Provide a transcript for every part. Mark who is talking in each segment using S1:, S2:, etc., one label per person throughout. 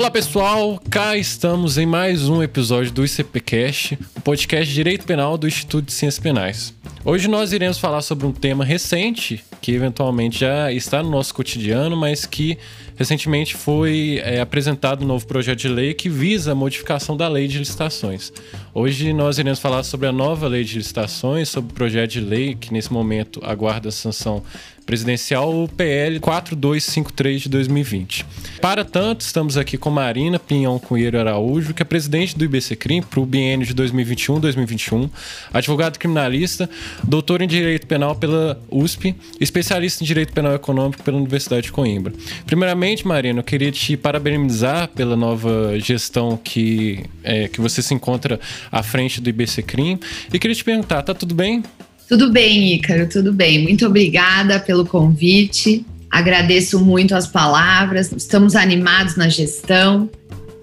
S1: Olá pessoal, cá estamos em mais um episódio do ICPcast, o podcast de Direito Penal do Instituto de Ciências Penais. Hoje nós iremos falar sobre um tema recente que eventualmente já está no nosso cotidiano, mas que recentemente foi é, apresentado um novo projeto de lei que visa a modificação da lei de licitações. Hoje nós iremos falar sobre a nova lei de licitações, sobre o projeto de lei que nesse momento aguarda a sanção presidencial, o PL 4253 de 2020. Para tanto, estamos aqui com Marina Pinhão Cunheiro Araújo, que é presidente do IBCCRIM para o biênio de 2021-2021, advogado criminalista, doutor em Direito Penal pela USP, especialista em Direito Penal Econômico pela Universidade de Coimbra. Primeiramente, Marina, eu queria te parabenizar pela nova gestão que, é, que você se encontra à frente do IBCCRIM e queria te perguntar, tá tudo bem?
S2: Tudo bem, Ícaro, tudo bem. Muito obrigada pelo convite. Agradeço muito as palavras. Estamos animados na gestão.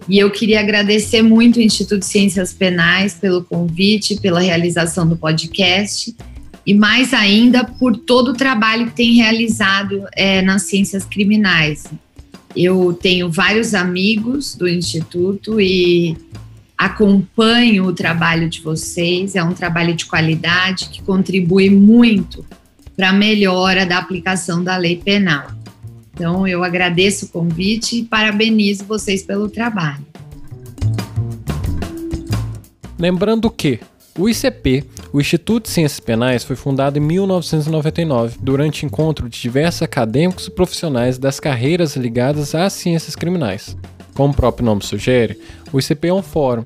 S2: E eu queria agradecer muito o Instituto de Ciências Penais pelo convite, pela realização do podcast e mais ainda por todo o trabalho que tem realizado é, nas ciências criminais. Eu tenho vários amigos do Instituto e acompanho o trabalho de vocês, é um trabalho de qualidade que contribui muito para a melhora da aplicação da lei penal. Então, eu agradeço o convite e parabenizo vocês pelo trabalho.
S1: Lembrando que o ICP, o Instituto de Ciências Penais, foi fundado em 1999, durante encontro de diversos acadêmicos e profissionais das carreiras ligadas às ciências criminais. Como o próprio nome sugere, o ICP é um fórum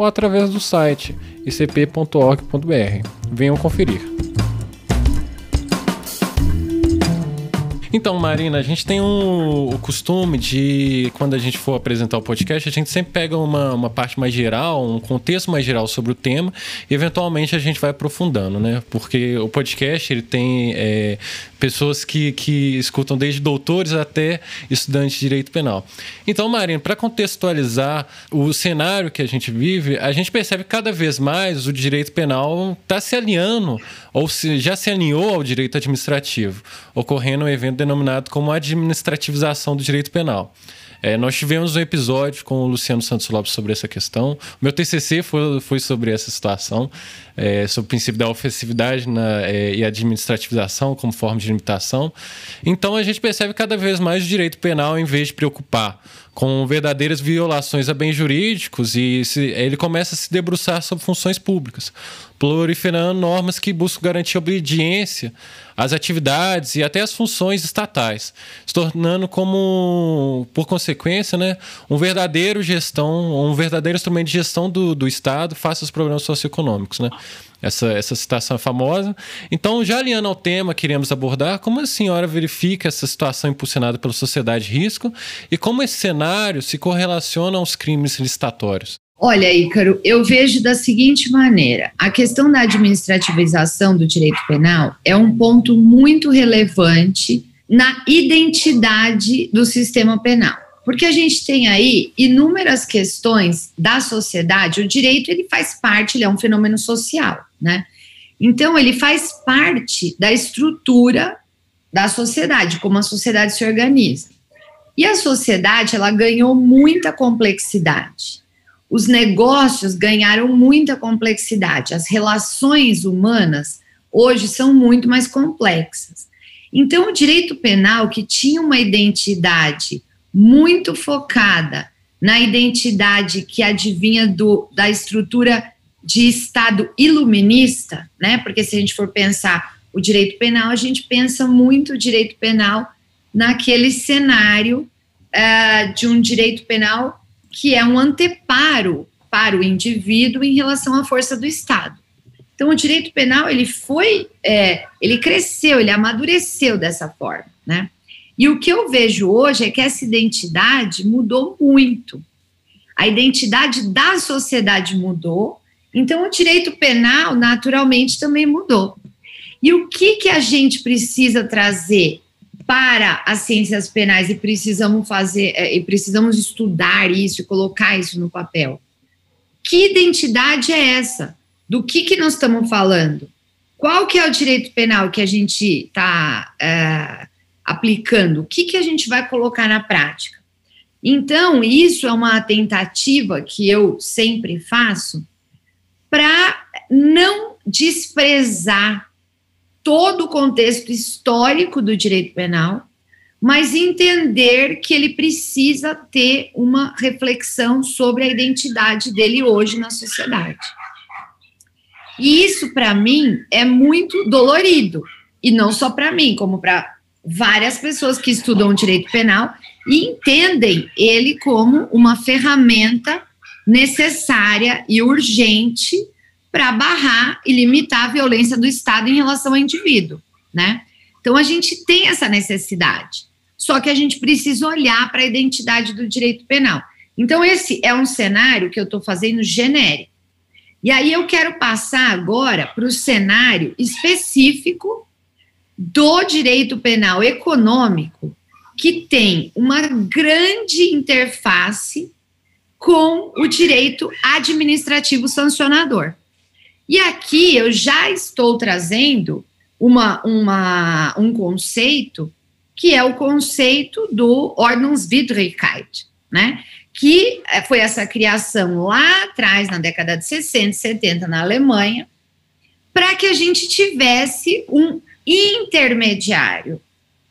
S1: ou através do site icp.org.br. Venham conferir. Então, Marina, a gente tem um, o costume de, quando a gente for apresentar o podcast, a gente sempre pega uma, uma parte mais geral, um contexto mais geral sobre o tema, e eventualmente a gente vai aprofundando, né? Porque o podcast ele tem é, pessoas que, que escutam desde doutores até estudantes de direito penal. Então, Marina, para contextualizar o cenário que a gente vive, a gente percebe que cada vez mais o direito penal está se alinhando, ou se, já se alinhou ao direito administrativo, ocorrendo um evento denominado como administrativização do direito penal. É, nós tivemos um episódio com o Luciano Santos Lopes sobre essa questão. Meu TCC foi, foi sobre essa situação, é, sobre o princípio da ofensividade na, é, e administrativização como forma de limitação. Então a gente percebe cada vez mais o direito penal, em vez de preocupar com verdadeiras violações a bens jurídicos e se, ele começa a se debruçar sobre funções públicas, proliferando normas que buscam garantir obediência às atividades e até às funções estatais, se tornando como, por consequência, né, um verdadeiro gestão, um verdadeiro instrumento de gestão do, do Estado face aos problemas socioeconômicos, né? essa, essa citação é famosa. Então, já alinhando ao tema, queremos abordar como a senhora verifica essa situação impulsionada pela sociedade de risco e como esse cenário se correlaciona aos crimes licitatórios.
S2: Olha, Ícaro, eu vejo da seguinte maneira: a questão da administrativização do direito penal é um ponto muito relevante na identidade do sistema penal. Porque a gente tem aí inúmeras questões da sociedade, o direito ele faz parte, ele é um fenômeno social, né? Então ele faz parte da estrutura da sociedade, como a sociedade se organiza. E a sociedade, ela ganhou muita complexidade. Os negócios ganharam muita complexidade. As relações humanas hoje são muito mais complexas. Então, o direito penal, que tinha uma identidade muito focada na identidade que adivinha do, da estrutura de Estado iluminista, né? Porque se a gente for pensar o direito penal, a gente pensa muito o direito penal naquele cenário uh, de um direito penal que é um anteparo para o indivíduo em relação à força do Estado. Então, o direito penal ele foi, é, ele cresceu, ele amadureceu dessa forma, né? E o que eu vejo hoje é que essa identidade mudou muito. A identidade da sociedade mudou, então o direito penal naturalmente também mudou. E o que que a gente precisa trazer para as ciências penais e precisamos fazer é, e precisamos estudar isso e colocar isso no papel? Que identidade é essa? Do que que nós estamos falando? Qual que é o direito penal que a gente está é, aplicando? O que que a gente vai colocar na prática? Então, isso é uma tentativa que eu sempre faço para não desprezar todo o contexto histórico do direito penal, mas entender que ele precisa ter uma reflexão sobre a identidade dele hoje na sociedade. E isso, para mim, é muito dolorido. E não só para mim, como para várias pessoas que estudam direito penal e entendem ele como uma ferramenta necessária e urgente para barrar e limitar a violência do Estado em relação ao indivíduo, né? Então a gente tem essa necessidade. Só que a gente precisa olhar para a identidade do direito penal. Então esse é um cenário que eu estou fazendo genérico. E aí eu quero passar agora para o cenário específico do direito penal econômico, que tem uma grande interface com o direito administrativo sancionador. E aqui eu já estou trazendo uma, uma, um conceito que é o conceito do Ordnungswidrigkeit, né? Que eh, foi essa criação lá atrás, na década de 60, 70, na Alemanha, para que a gente tivesse um intermediário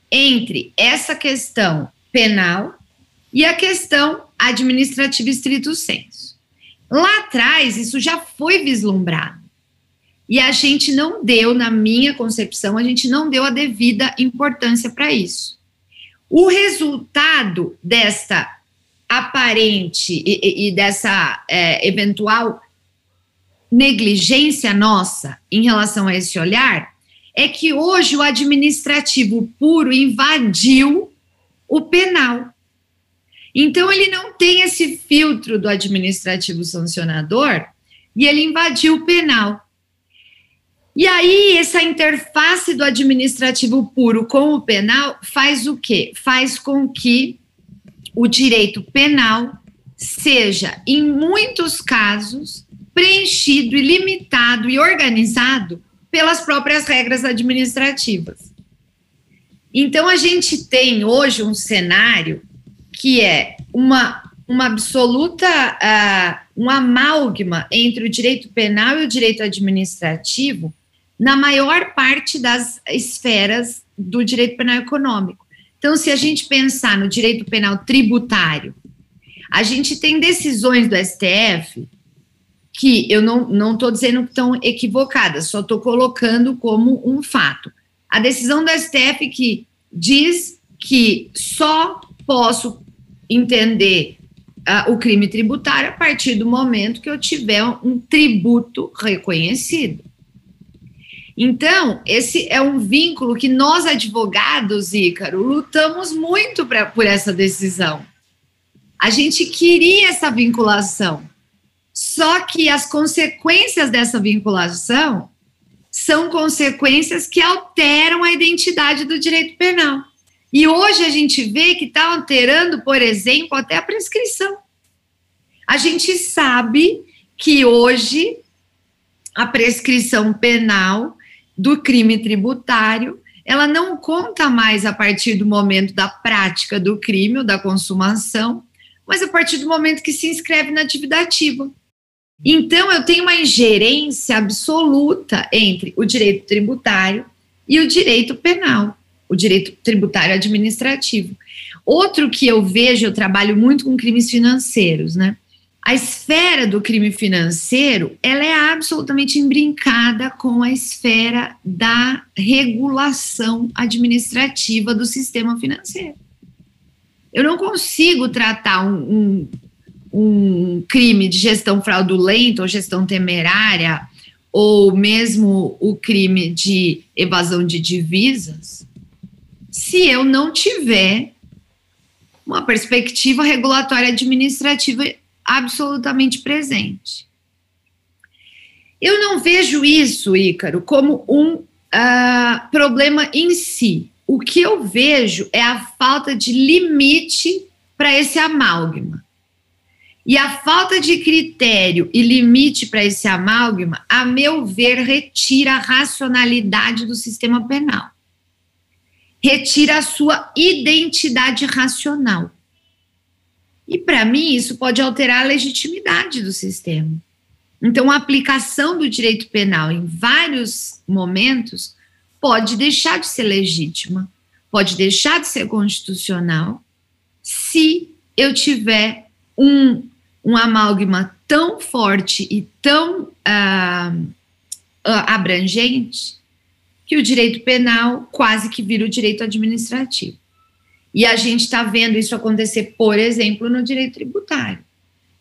S2: entre essa questão penal e a questão administrativa estrito senso. Lá atrás, isso já foi vislumbrado. E a gente não deu, na minha concepção, a gente não deu a devida importância para isso. O resultado desta aparente e, e dessa é, eventual negligência nossa em relação a esse olhar é que hoje o administrativo puro invadiu o penal. Então, ele não tem esse filtro do administrativo sancionador e ele invadiu o penal. E aí, essa interface do administrativo puro com o penal faz o quê? Faz com que o direito penal seja, em muitos casos, preenchido e limitado e organizado pelas próprias regras administrativas. Então, a gente tem hoje um cenário que é uma, uma absoluta, uh, um amálgama entre o direito penal e o direito administrativo, na maior parte das esferas do direito penal econômico. Então, se a gente pensar no direito penal tributário, a gente tem decisões do STF que eu não estou dizendo que estão equivocadas, só estou colocando como um fato. A decisão do STF que diz que só posso entender uh, o crime tributário a partir do momento que eu tiver um tributo reconhecido. Então, esse é um vínculo que nós, advogados, Ícaro, lutamos muito pra, por essa decisão. A gente queria essa vinculação. Só que as consequências dessa vinculação são consequências que alteram a identidade do direito penal. E hoje a gente vê que está alterando, por exemplo, até a prescrição. A gente sabe que hoje a prescrição penal do crime tributário, ela não conta mais a partir do momento da prática do crime ou da consumação, mas a partir do momento que se inscreve na dívida ativa. Então, eu tenho uma ingerência absoluta entre o direito tributário e o direito penal, o direito tributário administrativo. Outro que eu vejo, eu trabalho muito com crimes financeiros, né? A esfera do crime financeiro ela é absolutamente embrincada com a esfera da regulação administrativa do sistema financeiro. Eu não consigo tratar um, um, um crime de gestão fraudulenta ou gestão temerária, ou mesmo o crime de evasão de divisas, se eu não tiver uma perspectiva regulatória administrativa absolutamente presente. Eu não vejo isso, Ícaro, como um uh, problema em si. O que eu vejo é a falta de limite para esse amálgama. E a falta de critério e limite para esse amálgama, a meu ver, retira a racionalidade do sistema penal. Retira a sua identidade racional. E para mim, isso pode alterar a legitimidade do sistema. Então, a aplicação do direito penal em vários momentos pode deixar de ser legítima, pode deixar de ser constitucional, se eu tiver um, um amálgama tão forte e tão uh, abrangente que o direito penal quase que vira o direito administrativo. E a gente está vendo isso acontecer, por exemplo, no direito tributário.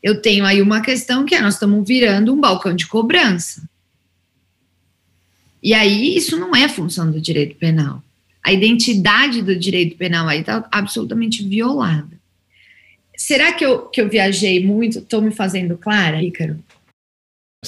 S2: Eu tenho aí uma questão que é: nós estamos virando um balcão de cobrança. E aí isso não é função do direito penal. A identidade do direito penal aí está absolutamente violada. Será que eu, que eu viajei muito? Estou me fazendo clara, Ícaro?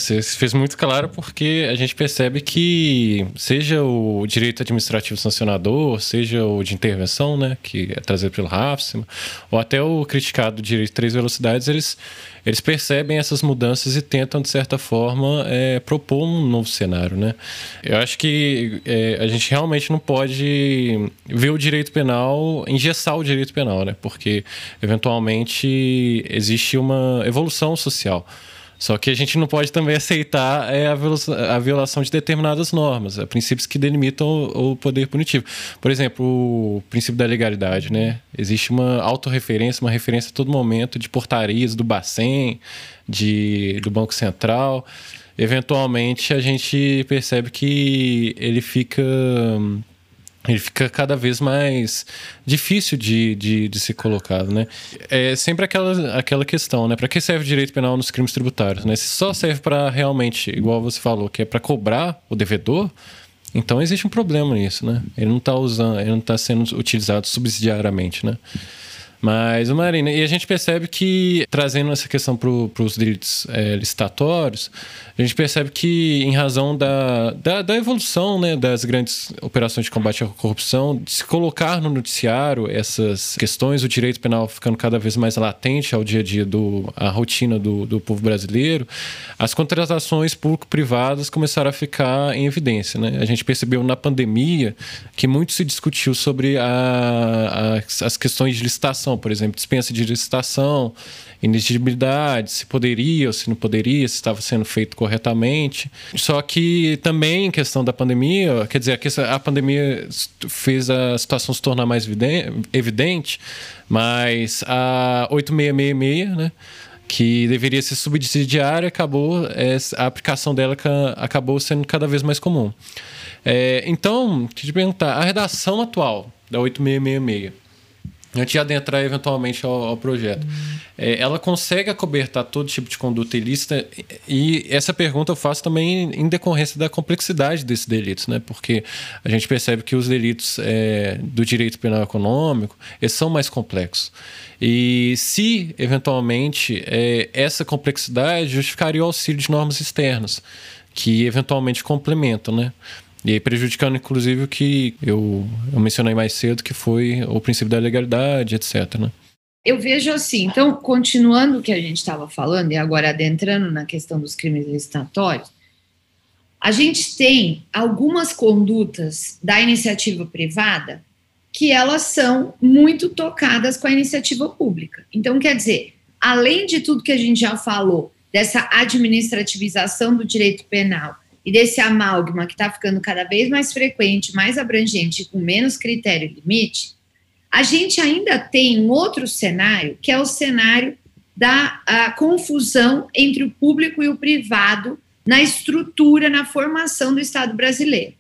S1: Você fez muito claro porque a gente percebe que seja o direito administrativo sancionador, seja o de intervenção, né, que é trazido pelo Rafsima, ou até o criticado direito de três velocidades, eles, eles percebem essas mudanças e tentam, de certa forma, é, propor um novo cenário. Né? Eu acho que é, a gente realmente não pode ver o direito penal, engessar o direito penal, né? porque, eventualmente, existe uma evolução social. Só que a gente não pode também aceitar é, a, violação, de determinadas normas, a princípios que delimitam o, o, poder punitivo. Por exemplo, o princípio da legalidade, né? Existe uma autorreferência, uma referência a todo momento de portarias do Bacen, de, do Banco Central. Eventualmente, a gente percebe que ele fica ele fica cada vez mais difícil de, de, de ser colocado, né? É sempre aquela, aquela questão, né? Para que serve o direito penal nos crimes tributários, né? Se só serve para realmente, igual você falou, que é para cobrar o devedor, então existe um problema nisso, né? Ele não está usando, ele não está sendo utilizado subsidiariamente, né? Mas, Marina, e a gente percebe que, trazendo essa questão para os delitos é, licitatórios, a gente percebe que, em razão da, da, da, evolução né, das grandes operações de combate à corrupção, de se colocar no noticiário essas questões, o direito penal ficando cada vez mais latente ao dia a dia, do, a rotina do, do povo brasileiro, as contratações público-privadas começaram a ficar em evidência. Né? A gente percebeu na pandemia que muito se discutiu sobre a, a, as questões de licitação por exemplo, dispensa de licitação, inexigibilidade, se poderia ou se não poderia, se estava sendo feito corretamente. Só que também em questão da pandemia, quer dizer, a pandemia fez a situação se tornar mais evidente, mas a 8666, né? que deveria ser subsidiária, acabou a aplicação dela acabou sendo cada vez mais comum. É, então, queria te perguntar, a redação atual da 8666 antes de adentrar eventualmente ao, ao projeto. É, ela consegue acobertar todo tipo de conduta ilícita e essa pergunta eu faço também em decorrência da complexidade desses delitos, né? Porque a gente percebe que os delitos é, do direito penal econômico eles são mais complexos. E se, eventualmente, é, essa complexidade justificaria o auxílio de normas externas, que eventualmente complementam, né? E aí prejudicando, inclusive, o que eu, eu mencionei mais cedo, que foi o princípio da legalidade, etc. Né?
S2: Eu vejo assim, então, continuando o que a gente estava falando, e agora adentrando na questão dos crimes licitatórios, a gente tem algumas condutas da iniciativa privada que elas são muito tocadas com a iniciativa pública. Então, quer dizer, além de tudo que a gente já falou, dessa administrativização do direito penal, e desse amálgama que está ficando cada vez mais frequente, mais abrangente, com menos critério e limite, a gente ainda tem um outro cenário, que é o cenário da confusão entre o público e o privado na estrutura, na formação do Estado brasileiro.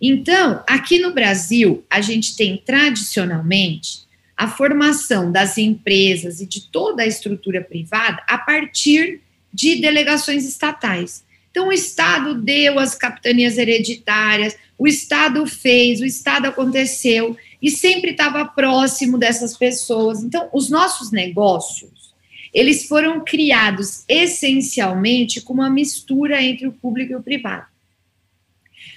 S2: Então, aqui no Brasil, a gente tem tradicionalmente a formação das empresas e de toda a estrutura privada a partir de delegações estatais. Então, o Estado deu as capitanias hereditárias, o Estado fez, o Estado aconteceu e sempre estava próximo dessas pessoas. Então, os nossos negócios eles foram criados essencialmente com uma mistura entre o público e o privado.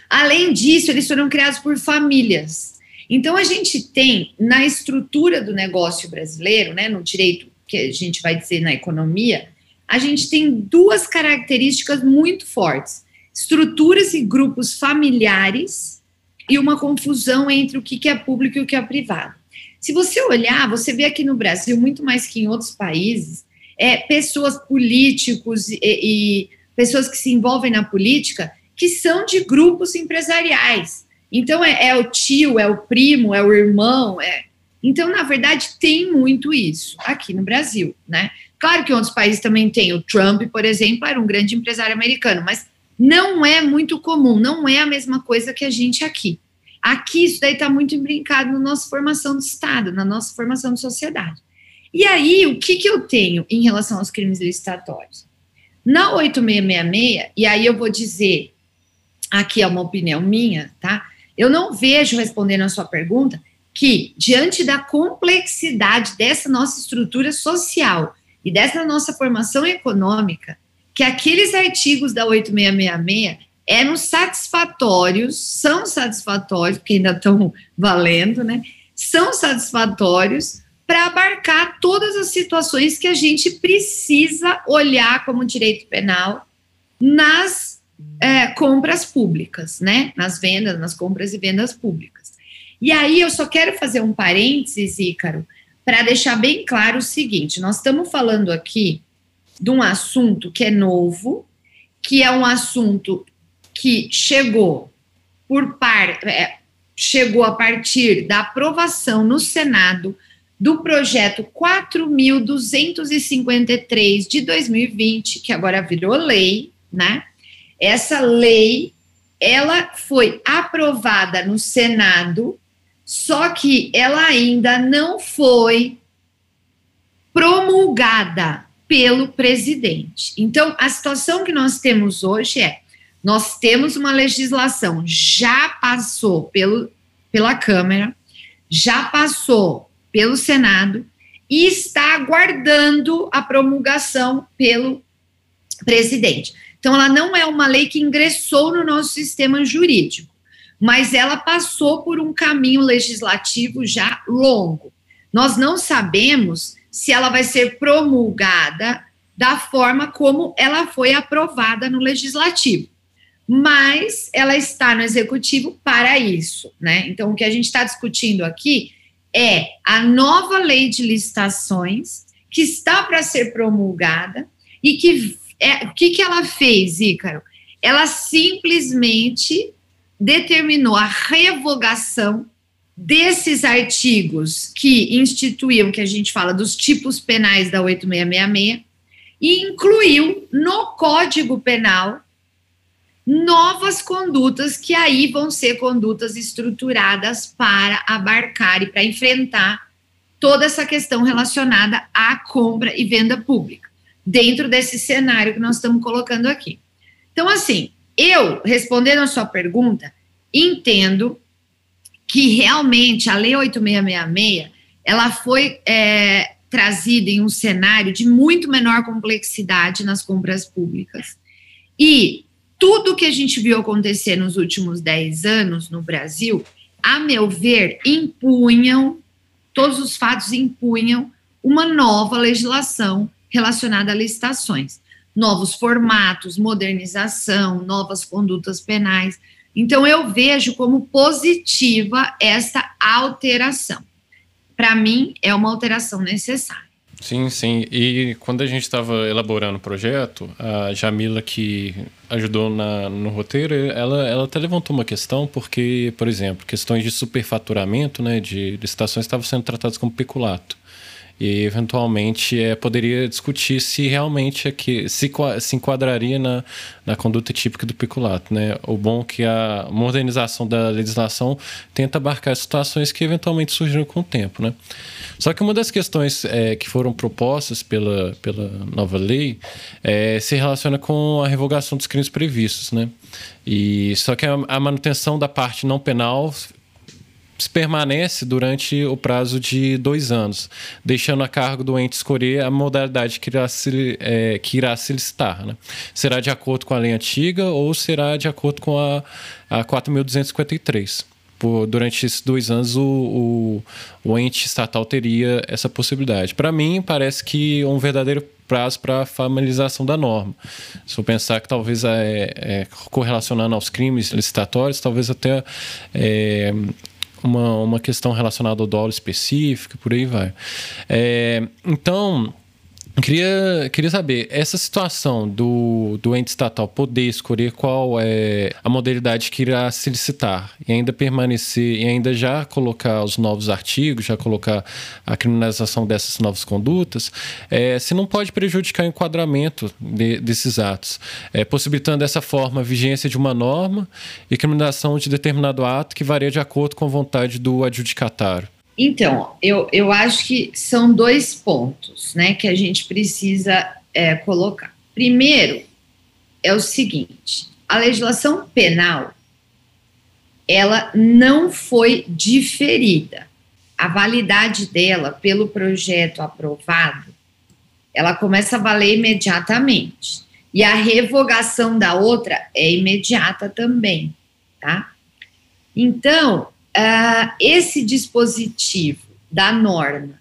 S2: Além disso, eles foram criados por famílias. Então, a gente tem na estrutura do negócio brasileiro, né, no direito que a gente vai dizer na economia, a gente tem duas características muito fortes: estruturas e grupos familiares e uma confusão entre o que é público e o que é privado. Se você olhar, você vê aqui no Brasil, muito mais que em outros países, é, pessoas políticos e, e pessoas que se envolvem na política que são de grupos empresariais. Então, é, é, o tio, é o primo, é o irmão. É... Então, na verdade, tem muito isso aqui no Brasil, né? Claro que outros países também tem. O Trump, por exemplo, era um grande empresário americano, mas não é muito comum, não é a mesma coisa que a gente aqui. Aqui isso daí está muito imbrincado na nossa formação do Estado, na nossa formação de sociedade. E aí, o que, que eu tenho em relação aos crimes licitatórios? Na 8666, e aí eu vou dizer, aqui é uma opinião minha, tá? Eu não vejo, respondendo a sua pergunta, que, diante da complexidade dessa nossa estrutura social e dessa nossa formação econômica, que aqueles artigos da 8666 eram satisfatórios, são satisfatórios, porque ainda estão valendo, né? São satisfatórios para abarcar todas as situações que a gente precisa olhar como direito penal nas é, compras públicas, né? Nas vendas, nas compras e vendas públicas. E aí eu só quero fazer um parênteses, Ícaro, para deixar bem claro o seguinte: nós estamos falando aqui de um assunto que é novo, que é um assunto que chegou por par, é, chegou a partir da aprovação no Senado do projeto 4253 de 2020, que agora virou lei, né? Essa lei ela foi aprovada no Senado, só que ela ainda não foi promulgada pelo presidente. Então, a situação que nós temos hoje é nós temos uma legislação, já passou pelo, pela Câmara, já passou pelo Senado e está aguardando a promulgação pelo presidente. Então, ela não é uma lei que ingressou no nosso sistema jurídico, mas ela passou por um caminho legislativo já longo. Nós não sabemos se ela vai ser promulgada da forma como ela foi aprovada no legislativo mas ela está no executivo para isso, né? Então, o que a gente está discutindo aqui é a nova lei de licitações que está para ser promulgada e que é, o que, que ela fez, Ícaro? Ela simplesmente determinou a revogação desses artigos que instituíam, que a gente fala dos tipos penais da 8666, e incluiu no Código Penal novas condutas que aí vão ser condutas estruturadas para abarcar e para enfrentar toda essa questão relacionada à compra e venda pública, dentro desse cenário que nós estamos colocando aqui. Então, assim, eu, respondendo a sua pergunta, entendo que realmente a Lei 8666 ela foi é, trazida em um cenário de muito menor complexidade nas compras públicas. E tudo que a gente viu acontecer nos últimos 10 anos no Brasil, a meu ver, impunham, todos os fatos impunham uma nova legislação relacionada a licitações. Novos formatos, modernização, novas condutas penais. Então, eu vejo como positiva essa alteração. Para mim, é uma alteração necessária.
S1: Sim, sim. E quando a gente estava elaborando o projeto, a Jamila, que ajudou na, no roteiro, ela, ela até levantou uma questão, porque, por exemplo, questões de superfaturamento né, de licitações estavam sendo tratadas como peculato. E eventualmente é, poderia discutir se realmente aqui se, se enquadraria na, na conduta típica do peculato. Né? O bom é que a modernização da legislação tenta abarcar situações que eventualmente surgiram com o tempo. Né? Só que uma das questões é, que foram propostas pela, pela nova lei é, se relaciona com a revogação dos crimes previstos. Né? E, só que a, a manutenção da parte não penal permanece durante o prazo de dois anos, deixando a cargo do ente escolher a modalidade que irá se, é, que irá se listar. Né? Será de acordo com a lei antiga ou será de acordo com a, a 4.253. Por, durante esses dois anos, o, o, o ente estatal teria essa possibilidade. Para mim, parece que um verdadeiro prazo para a formalização da norma. Se eu pensar que talvez é, é, correlacionando aos crimes licitatórios, talvez até é, uma, uma questão relacionada ao dólar específico, por aí vai. É, então, Queria, queria saber, essa situação do, do ente estatal poder escolher qual é a modalidade que irá se licitar e ainda permanecer e ainda já colocar os novos artigos, já colocar a criminalização dessas novas condutas, é, se não pode prejudicar o enquadramento de, desses atos, é, possibilitando dessa forma a vigência de uma norma e criminalização de determinado ato que varia de acordo com a vontade do adjudicatário.
S2: Então, eu, eu acho que são dois pontos né, que a gente precisa é, colocar. Primeiro, é o seguinte: a legislação penal ela não foi diferida. A validade dela pelo projeto aprovado, ela começa a valer imediatamente. E a revogação da outra é imediata também, tá? Então, uh, esse dispositivo da norma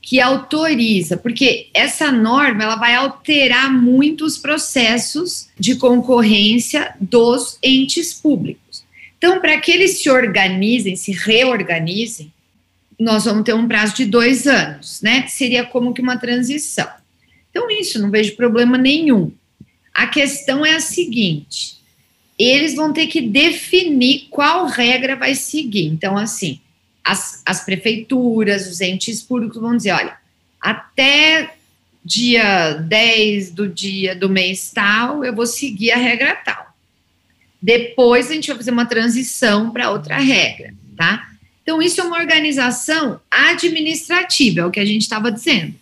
S2: que autoriza, porque essa norma ela vai alterar muitos processos de concorrência dos entes públicos. Então, para que eles se organizem, se reorganizem, nós vamos ter um prazo de dois anos, né? Seria como que uma transição. Então, isso não vejo problema nenhum. A questão é a seguinte: eles vão ter que definir qual regra vai seguir. Então, assim, as, as prefeituras, os entes públicos vão dizer: olha, até dia 10 do dia do mês tal, eu vou seguir a regra tal. Depois a gente vai fazer uma transição para outra regra, tá? Então, isso é uma organização administrativa, é o que a gente estava dizendo.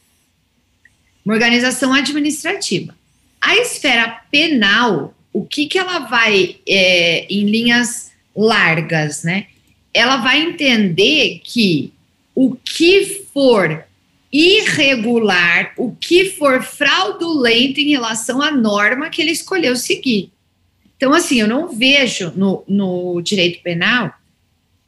S2: Uma organização administrativa. A esfera penal o que, que ela vai, é, em linhas largas, né? Ela vai entender que o que for irregular, o que for fraudulento em relação à norma que ele escolheu seguir. Então, assim, eu não vejo no, no direito penal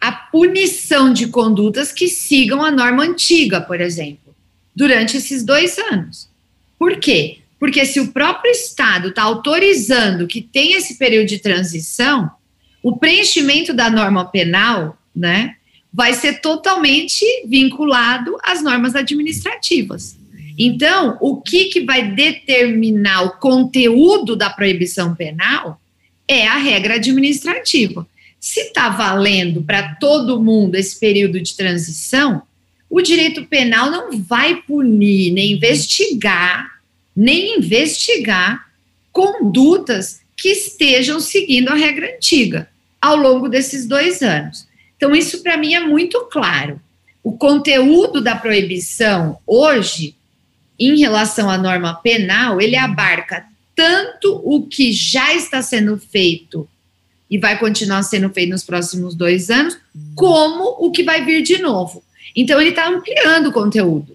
S2: a punição de condutas que sigam a norma antiga, por exemplo, durante esses dois anos. Por quê? Porque se o próprio Estado está autorizando que tem esse período de transição, o preenchimento da norma penal, né, vai ser totalmente vinculado às normas administrativas. Então, o que, que vai determinar o conteúdo da proibição penal é a regra administrativa. Se está valendo para todo mundo esse período de transição, o direito penal não vai punir nem investigar nem investigar condutas que estejam seguindo a regra antiga ao longo desses dois anos. Então, isso para mim é muito claro. O conteúdo da proibição hoje, em relação à norma penal, ele abarca tanto o que já está sendo feito e vai continuar sendo feito nos próximos dois anos, como o que vai vir de novo. Então, ele está ampliando o conteúdo.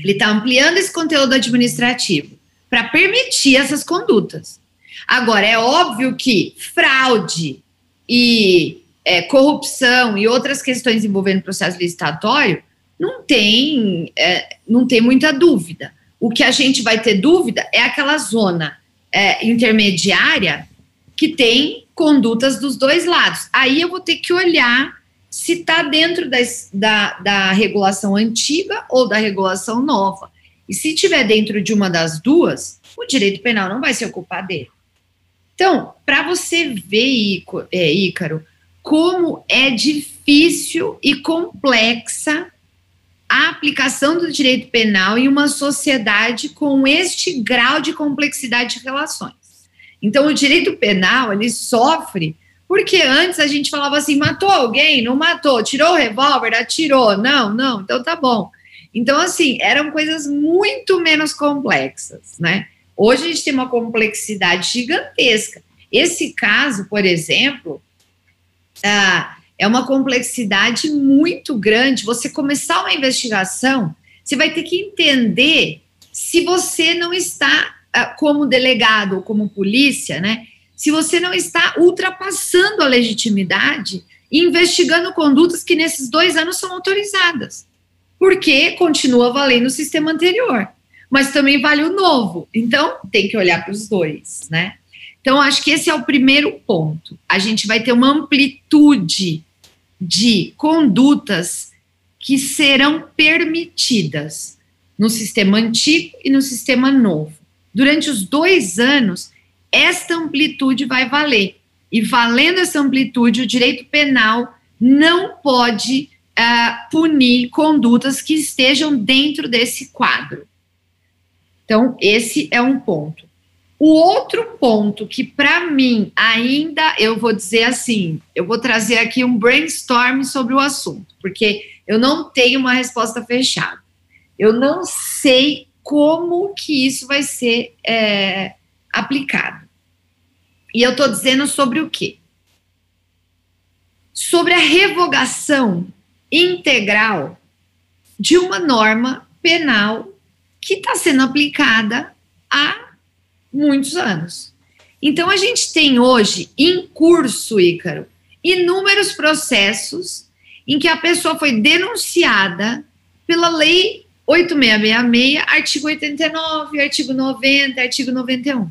S2: Ele está ampliando esse conteúdo administrativo para permitir essas condutas. Agora, é óbvio que fraude e é, corrupção e outras questões envolvendo processo licitatório não tem, é, não tem muita dúvida. O que a gente vai ter dúvida é aquela zona é, intermediária que tem condutas dos dois lados. Aí eu vou ter que olhar se está dentro das, da, da regulação antiga ou da regulação nova. E se estiver dentro de uma das duas, o direito penal não vai se ocupar dele. Então, para você ver, é, Ícaro, como é difícil e complexa a aplicação do direito penal em uma sociedade com este grau de complexidade de relações. Então, o direito penal ele sofre porque antes a gente falava assim: matou alguém, não matou, tirou o revólver, atirou, não, não, então tá bom. Então, assim, eram coisas muito menos complexas, né? Hoje a gente tem uma complexidade gigantesca. Esse caso, por exemplo, ah, é uma complexidade muito grande. Você começar uma investigação, você vai ter que entender se você não está, ah, como delegado ou como polícia, né? Se você não está ultrapassando a legitimidade investigando condutas que nesses dois anos são autorizadas porque continua valendo o sistema anterior, mas também vale o novo. Então, tem que olhar para os dois, né? Então, acho que esse é o primeiro ponto. A gente vai ter uma amplitude de condutas que serão permitidas no sistema antigo e no sistema novo. Durante os dois anos, esta amplitude vai valer. E valendo essa amplitude, o direito penal não pode uh, punir condutas que estejam dentro desse quadro. Então, esse é um ponto. O outro ponto que, para mim, ainda eu vou dizer assim, eu vou trazer aqui um brainstorm sobre o assunto, porque eu não tenho uma resposta fechada. Eu não sei como que isso vai ser é, aplicado. E eu estou dizendo sobre o quê? Sobre a revogação integral de uma norma penal que está sendo aplicada há muitos anos. Então, a gente tem hoje em curso, Ícaro, inúmeros processos em que a pessoa foi denunciada pela Lei 8666, artigo 89, artigo 90, artigo 91.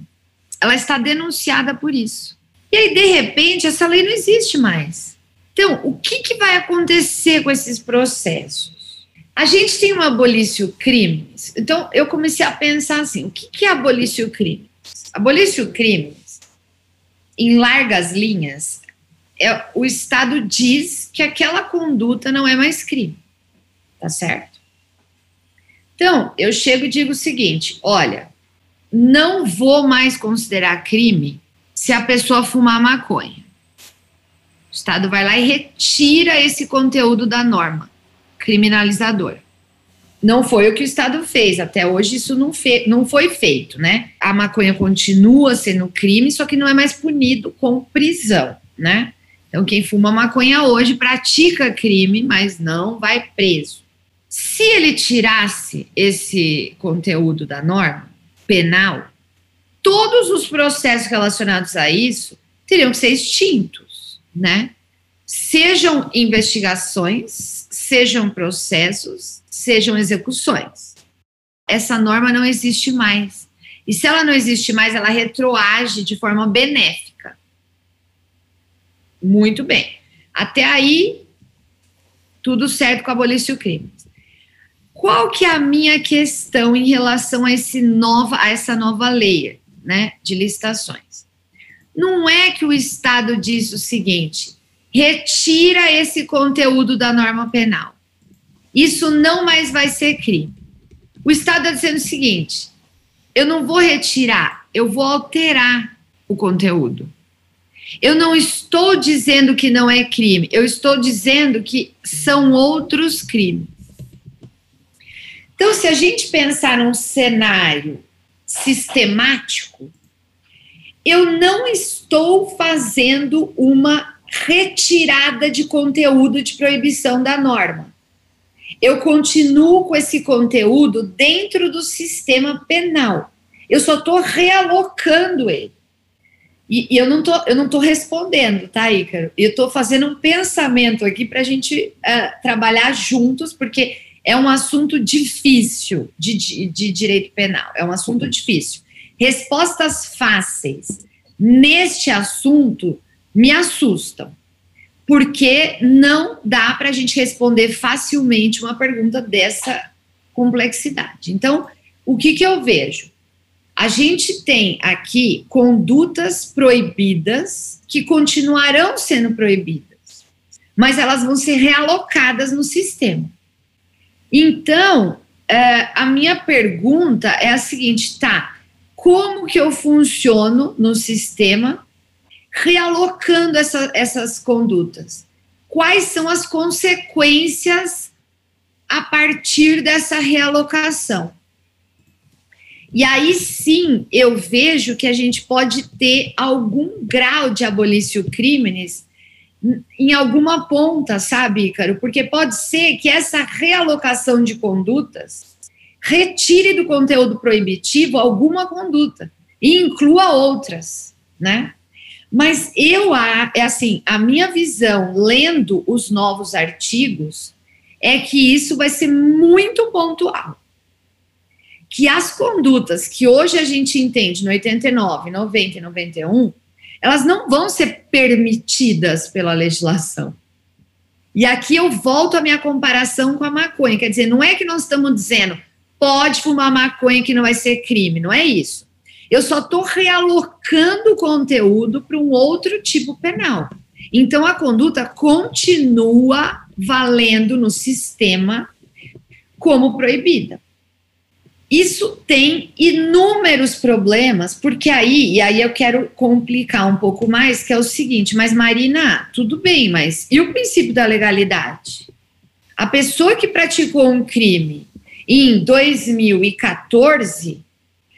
S2: Ela está denunciada por isso. E aí, de repente, essa lei não existe mais. Então, o que, que vai acontecer com esses processos? A gente tem um abolício crimes. Então, eu comecei a pensar assim: o que, que é abolício crimes? Abolício crimes, em largas linhas, é, o Estado diz que aquela conduta não é mais crime. Tá certo? Então, eu chego e digo o seguinte: olha, não vou mais considerar crime se a pessoa fumar maconha. O Estado vai lá e retira esse conteúdo da norma criminalizadora. Não foi o que o Estado fez, até hoje isso não, não foi feito, né? A maconha continua sendo crime, só que não é mais punido com prisão, né? Então, quem fuma maconha hoje pratica crime, mas não vai preso. Se ele tirasse esse conteúdo da norma penal, todos os processos relacionados a isso teriam que ser extintos né? Sejam investigações, sejam processos, sejam execuções. Essa norma não existe mais. E se ela não existe mais, ela retroage de forma benéfica. Muito bem. Até aí, tudo certo com abolício crime. Qual que é a minha questão em relação a, esse nova, a essa nova lei né, de licitações? Não é que o Estado diz o seguinte: retira esse conteúdo da norma penal. Isso não mais vai ser crime. O Estado está dizendo o seguinte: eu não vou retirar, eu vou alterar o conteúdo. Eu não estou dizendo que não é crime, eu estou dizendo que são outros crimes. Então, se a gente pensar num cenário sistemático, eu não estou fazendo uma retirada de conteúdo de proibição da norma. Eu continuo com esse conteúdo dentro do sistema penal. Eu só estou realocando ele. E, e, eu não tô respondendo, tá, Ícaro? Eu estou fazendo um pensamento aqui para a gente uh, trabalhar juntos, porque é um assunto difícil de, de, de direito penal. É um assunto difícil. Respostas fáceis neste assunto me assustam, porque não dá para a gente responder facilmente uma pergunta dessa complexidade. Então, o que, que eu vejo? A gente tem aqui condutas proibidas que continuarão sendo proibidas, mas elas vão ser realocadas no sistema. Então, é, a minha pergunta é a seguinte, tá? Como que eu funciono no sistema realocando essa, essas condutas? Quais são as consequências a partir dessa realocação? E aí sim eu vejo que a gente pode ter algum grau de abolício crimes em alguma ponta, sabe, Ícaro? Porque pode ser que essa realocação de condutas retire do conteúdo proibitivo alguma conduta e inclua outras, né? Mas eu, é assim, a minha visão, lendo os novos artigos, é que isso vai ser muito pontual. Que as condutas que hoje a gente entende no 89, 90 e 91 elas não vão ser permitidas pela legislação. E aqui eu volto à minha comparação com a maconha. Quer dizer, não é que nós estamos dizendo pode fumar maconha que não vai ser crime, não é isso. Eu só estou realocando o conteúdo para um outro tipo penal. Então a conduta continua valendo no sistema como proibida. Isso tem inúmeros problemas, porque aí, e aí eu quero complicar um pouco mais, que é o seguinte, mas Marina, tudo bem, mas e o princípio da legalidade? A pessoa que praticou um crime em 2014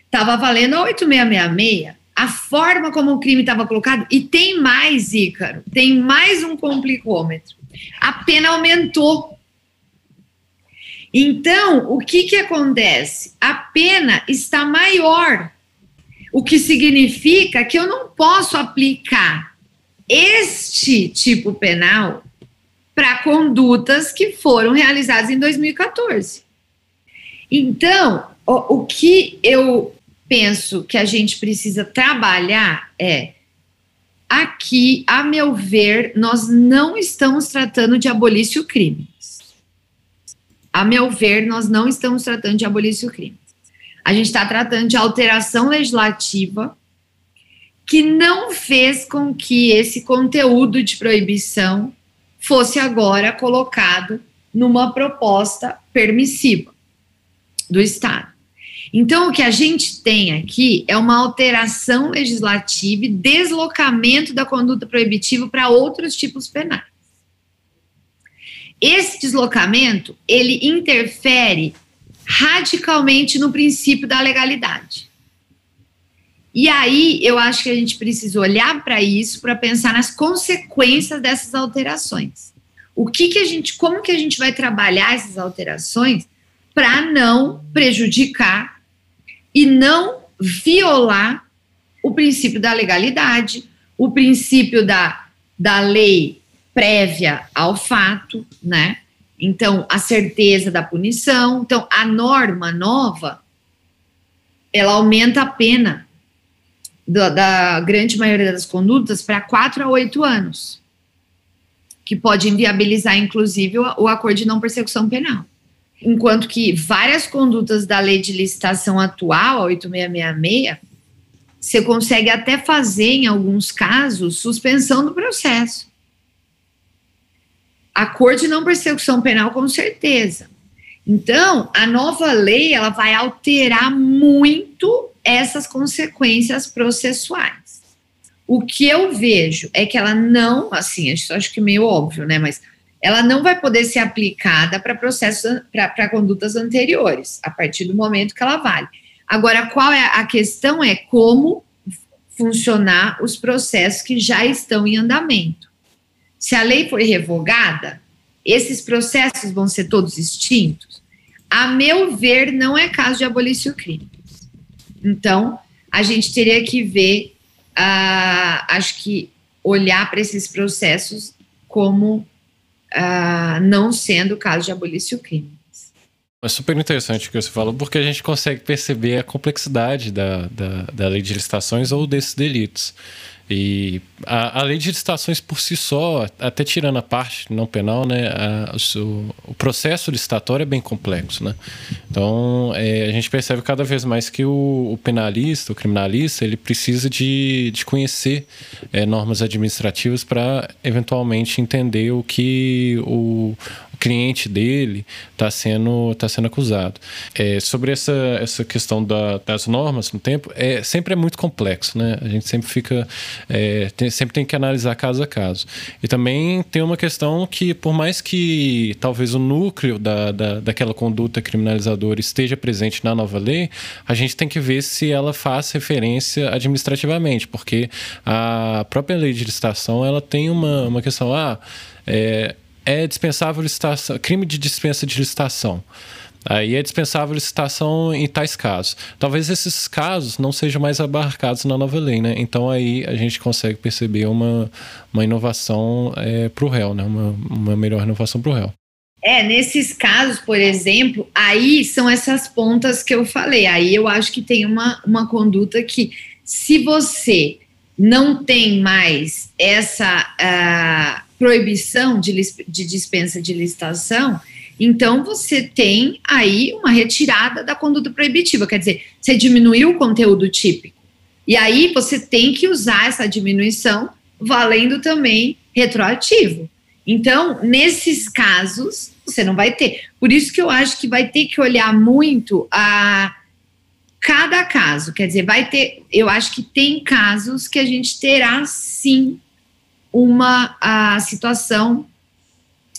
S2: estava valendo a 8666. A forma como o crime estava colocado, e tem mais, Ícaro, tem mais um complicômetro. A pena aumentou então, o que, que acontece? A pena está maior, o que significa que eu não posso aplicar este tipo penal para condutas que foram realizadas em 2014. Então, o, o que eu penso que a gente precisa trabalhar é aqui, a meu ver, nós não estamos tratando de abolício crime a meu ver, nós não estamos tratando de abolício crime. A gente está tratando de alteração legislativa que não fez com que esse conteúdo de proibição fosse agora colocado numa proposta permissiva do Estado. Então, o que a gente tem aqui é uma alteração legislativa e deslocamento da conduta proibitiva para outros tipos penais. Esse deslocamento, ele interfere radicalmente no princípio da legalidade. E aí eu acho que a gente precisa olhar para isso para pensar nas consequências dessas alterações. O que que a gente, como que a gente vai trabalhar essas alterações para não prejudicar e não violar o princípio da legalidade, o princípio da, da lei prévia ao fato, né? Então, a certeza da punição. Então, a norma nova, ela aumenta a pena da, da grande maioria das condutas para 4 a 8 anos, que pode inviabilizar, inclusive, o, o acordo de não persecução penal. Enquanto que várias condutas da lei de licitação atual, a 8666, você consegue até fazer, em alguns casos, suspensão do processo. A cor de não persecução penal, com certeza. Então, a nova lei ela vai alterar muito essas consequências processuais. O que eu vejo é que ela não, assim, acho que meio óbvio, né? Mas ela não vai poder ser aplicada para processos, para condutas anteriores, a partir do momento que ela vale. Agora, qual é a questão? É como funcionar os processos que já estão em andamento. Se a lei for revogada, esses processos vão ser todos extintos? A meu ver, não é caso de abolício crime. Então, a gente teria que ver, uh, acho que olhar para esses processos como uh, não sendo caso de abolício crime.
S1: É super interessante o que você falou, porque a gente consegue perceber a complexidade da, da, da lei de licitações ou desses delitos. E a, a, lei de licitações por si só, até tirando a parte não penal, né, a, o, o, processo licitatório é bem complexo, né? Então é, a gente percebe cada vez mais que o, o penalista, o criminalista, ele precisa de, de conhecer é, normas administrativas para eventualmente entender o que o, cliente dele está sendo, tá sendo acusado. É, sobre essa, essa questão da, das normas no tempo, é, sempre é muito complexo, né? A gente sempre fica. É, tem, sempre tem que analisar caso a caso. E também tem uma questão que, por mais que talvez o núcleo da, da, daquela conduta criminalizadora esteja presente na nova lei, a gente tem que ver se ela faz referência administrativamente, porque a própria lei de licitação ela tem uma, uma questão. Ah, é, é dispensável licitação, crime de dispensa de licitação. Aí é dispensável licitação em tais casos. Talvez esses casos não sejam mais abarcados na nova lei, né? Então aí a gente consegue perceber uma, uma inovação é, para o réu, né? Uma, uma melhor inovação para o réu.
S2: É, nesses casos, por exemplo, aí são essas pontas que eu falei. Aí eu acho que tem uma, uma conduta que, se você não tem mais essa uh, proibição de, de dispensa de licitação, então você tem aí uma retirada da conduta proibitiva, quer dizer, você diminuiu o conteúdo típico. E aí você tem que usar essa diminuição valendo também retroativo. Então, nesses casos, você não vai ter. Por isso que eu acho que vai ter que olhar muito a cada caso. Quer dizer, vai ter. Eu acho que tem casos que a gente terá sim uma a situação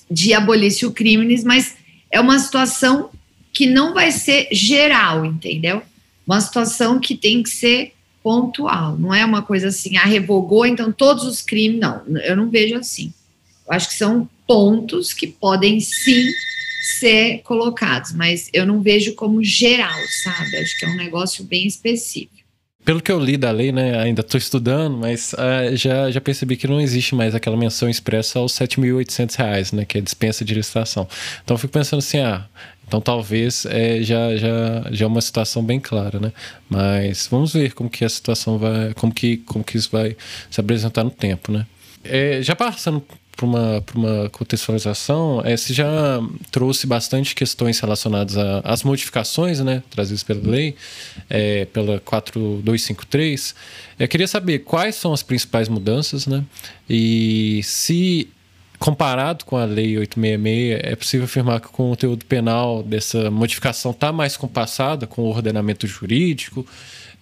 S2: de abolício crimes, mas é uma situação que não vai ser geral, entendeu? Uma situação que tem que ser pontual, não é uma coisa assim, ah, revogou, então todos os crimes, não, eu não vejo assim. Eu acho que são pontos que podem sim ser colocados, mas eu não vejo como geral, sabe? Acho que é um negócio bem específico
S1: pelo que eu li da lei, né, ainda estou estudando, mas uh, já, já percebi que não existe mais aquela menção expressa aos R$ 7.800, né, que é dispensa de licitação. Então eu fico pensando assim, ah, então talvez é, já, já, já é uma situação bem clara, né? Mas vamos ver como que a situação vai, como que, como que isso vai se apresentar no tempo, né? É, já passando para uma, uma contextualização, é, você já trouxe bastante questões relacionadas às modificações né, trazidas pela lei, é, pela 4253. Eu queria saber quais são as principais mudanças né, e se comparado com a Lei 866, é possível afirmar que o conteúdo penal dessa modificação está mais compassado com o ordenamento jurídico,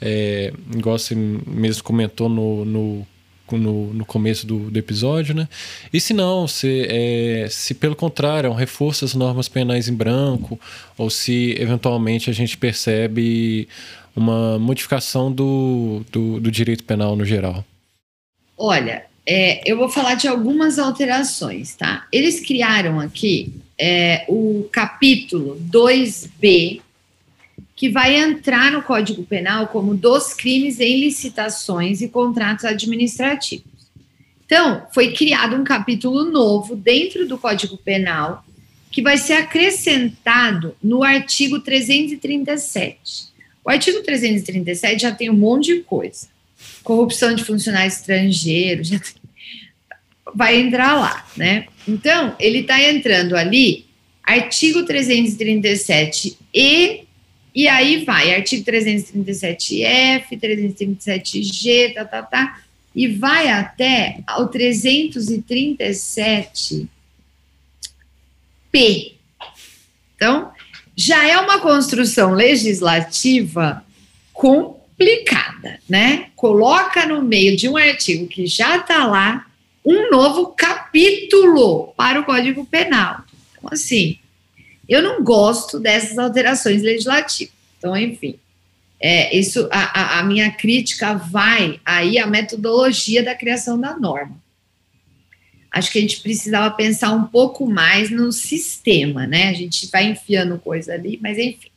S1: é, igual você mesmo comentou no, no no, no começo do, do, episódio, né? E se não, se, é, se pelo contrário, é um reforço das normas penais em branco, ou se eventualmente a gente percebe uma modificação do, do, do direito penal no geral.
S2: Olha, é, eu vou falar de algumas alterações, tá? Eles criaram aqui é, o capítulo 2B que vai entrar no Código Penal como dos crimes em licitações e contratos administrativos. Então, foi criado um capítulo novo dentro do Código Penal que vai ser acrescentado no artigo 337. O artigo 337 já tem um monte de coisa. Corrupção de funcionários estrangeiros, já tem, vai entrar lá, né? Então, ele está entrando ali, artigo 337 e e aí vai, artigo 337F, 337G, tá, tá, tá, e vai até o 337P. Então, já é uma construção legislativa complicada, né? Coloca no meio de um artigo que já está lá um novo capítulo para o Código Penal. Então, assim, eu não gosto dessas alterações legislativas. Então, enfim, é, isso, a, a, minha crítica vai aí à metodologia da criação da norma. Acho que a gente precisava pensar um pouco mais no sistema, né? A gente vai enfiando coisa ali, mas enfim.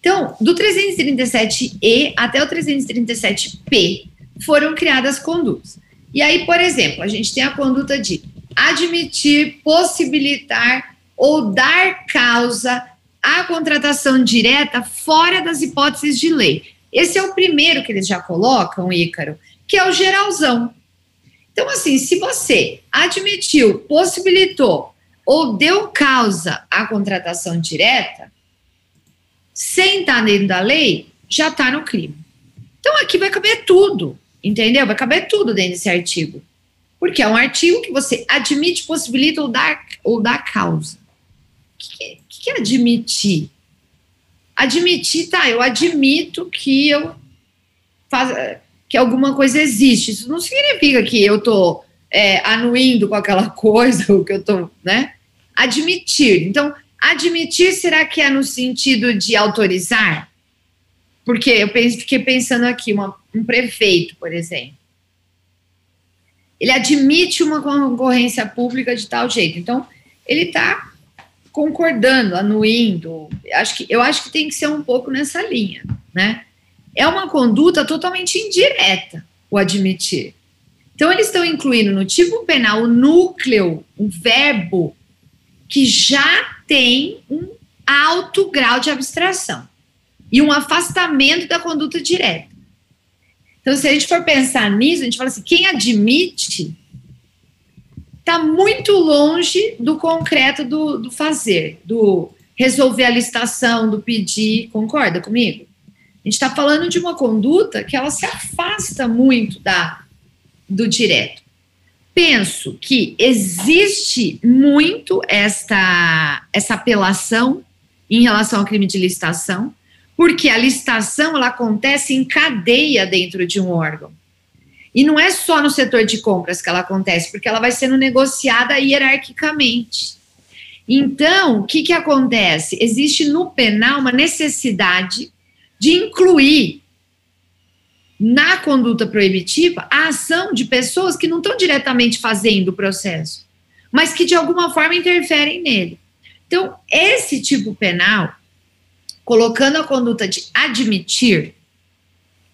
S2: Então, do 337E até o 337P foram criadas condutas. E aí, por exemplo, a gente tem a conduta de admitir, possibilitar ou dar causa à contratação direta fora das hipóteses de lei. Esse é o primeiro que eles já colocam, Ícaro, que é o geralzão. Então, assim, se você admitiu, possibilitou ou deu causa à contratação direta, sem estar dentro da lei, já está no crime. Então, aqui vai caber tudo, entendeu? Vai caber tudo dentro desse artigo. Porque é um artigo que você admite, possibilita ou dá, ou dá causa. Que, que é admitir? Admitir, tá, eu admito que eu faz, que alguma coisa existe. Isso não significa que eu tô é, anuindo com aquela coisa, o que eu tô, né? Admitir. Então, admitir será que é no sentido de autorizar? Porque eu fiquei pensando aqui, uma, um prefeito, por exemplo. Ele admite uma concorrência pública de tal jeito. Então, ele está concordando, anuindo. Acho que, eu acho que tem que ser um pouco nessa linha, né? É uma conduta totalmente indireta, o admitir. Então, eles estão incluindo no tipo penal o núcleo, um verbo que já tem um alto grau de abstração e um afastamento da conduta direta. Então, se a gente for pensar nisso, a gente fala assim: quem admite está muito longe do concreto do, do fazer, do resolver a licitação, do pedir, concorda comigo? A gente está falando de uma conduta que ela se afasta muito da do direto. Penso que existe muito esta, essa apelação em relação ao crime de licitação, porque a licitação ela acontece em cadeia dentro de um órgão. E não é só no setor de compras que ela acontece, porque ela vai sendo negociada hierarquicamente. Então, o que, que acontece? Existe no penal uma necessidade de incluir na conduta proibitiva a ação de pessoas que não estão diretamente fazendo o processo, mas que de alguma forma interferem nele. Então, esse tipo penal, colocando a conduta de admitir,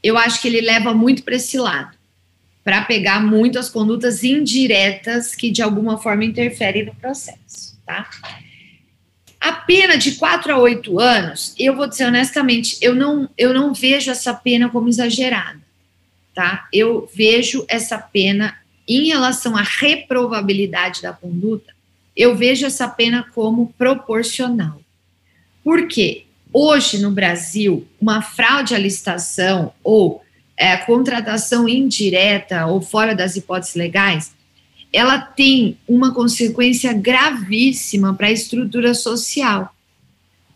S2: eu acho que ele leva muito para esse lado para pegar muito as condutas indiretas que de alguma forma interferem no processo, tá? A pena de 4 a 8 anos, eu vou dizer honestamente, eu não, eu não vejo essa pena como exagerada, tá? Eu vejo essa pena em relação à reprovabilidade da conduta, eu vejo essa pena como proporcional. Por quê? Hoje no Brasil, uma fraude à licitação ou é, contratação indireta ou fora das hipóteses legais, ela tem uma consequência gravíssima para a estrutura social,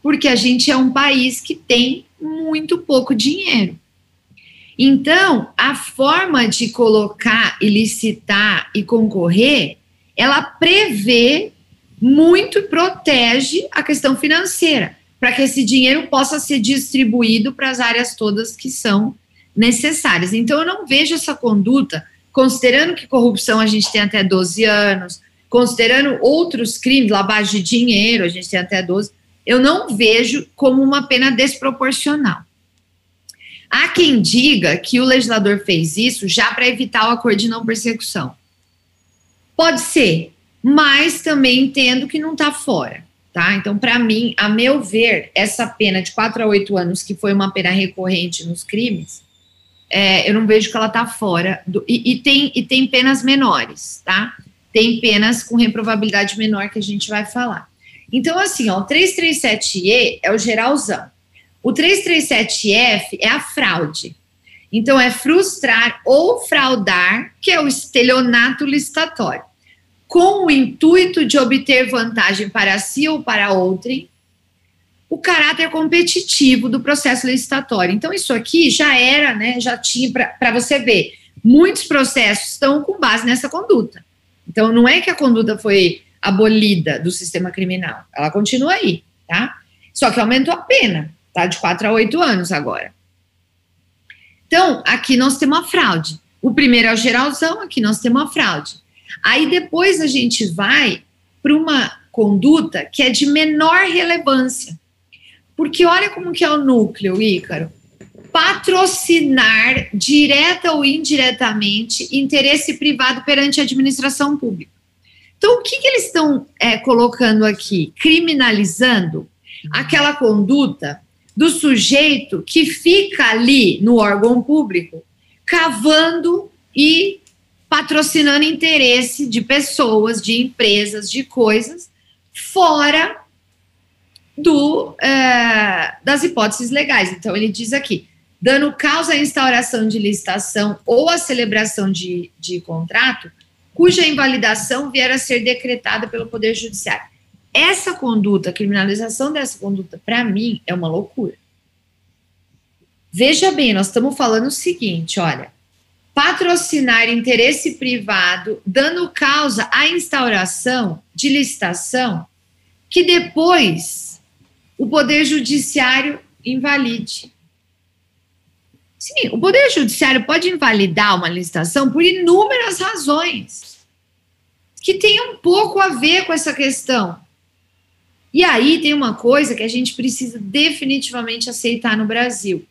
S2: porque a gente é um país que tem muito pouco dinheiro. Então, a forma de colocar e licitar e concorrer, ela prevê muito protege a questão financeira, para que esse dinheiro possa ser distribuído para as áreas todas que são necessárias. Então, eu não vejo essa conduta, considerando que corrupção a gente tem até 12 anos, considerando outros crimes, lavagem de dinheiro, a gente tem até 12, eu não vejo como uma pena desproporcional. Há quem diga que o legislador fez isso já para evitar o acordo de não persecução. Pode ser, mas também entendo que não está fora. Tá? Então, para mim, a meu ver, essa pena de 4 a 8 anos, que foi uma pena recorrente nos crimes, é, eu não vejo que ela está fora. Do, e, e, tem, e tem penas menores, tá? Tem penas com reprovabilidade menor que a gente vai falar. Então, assim, ó, o 337E é o geralzão. O 337F é a fraude. Então, é frustrar ou fraudar, que é o estelionato licitatório, com o intuito de obter vantagem para si ou para outrem, o caráter competitivo do processo licitatório. Então, isso aqui já era, né, já tinha, para você ver, muitos processos estão com base nessa conduta. Então, não é que a conduta foi abolida do sistema criminal, ela continua aí, tá? Só que aumentou a pena, tá? De 4 a 8 anos agora. Então, aqui nós temos a fraude. O primeiro é o geralzão, aqui nós temos a fraude. Aí depois a gente vai para uma conduta que é de menor relevância. Porque olha como que é o núcleo, Ícaro. Patrocinar, direta ou indiretamente, interesse privado perante a administração pública. Então, o que, que eles estão é, colocando aqui? Criminalizando aquela conduta do sujeito que fica ali no órgão público, cavando e patrocinando interesse de pessoas, de empresas, de coisas, fora do, é, das hipóteses legais. Então, ele diz aqui: dando causa à instauração de licitação ou à celebração de, de contrato, cuja invalidação vier a ser decretada pelo Poder Judiciário. essa conduta, a criminalização dessa conduta, para mim, é uma loucura. Veja bem, nós estamos falando o seguinte: olha, patrocinar interesse privado, dando causa à instauração de licitação, que depois o Poder Judiciário invalide. Sim, o Poder Judiciário pode invalidar uma licitação por inúmeras razões que tem um pouco a ver com essa questão. E aí tem uma coisa que a gente precisa definitivamente aceitar no Brasil.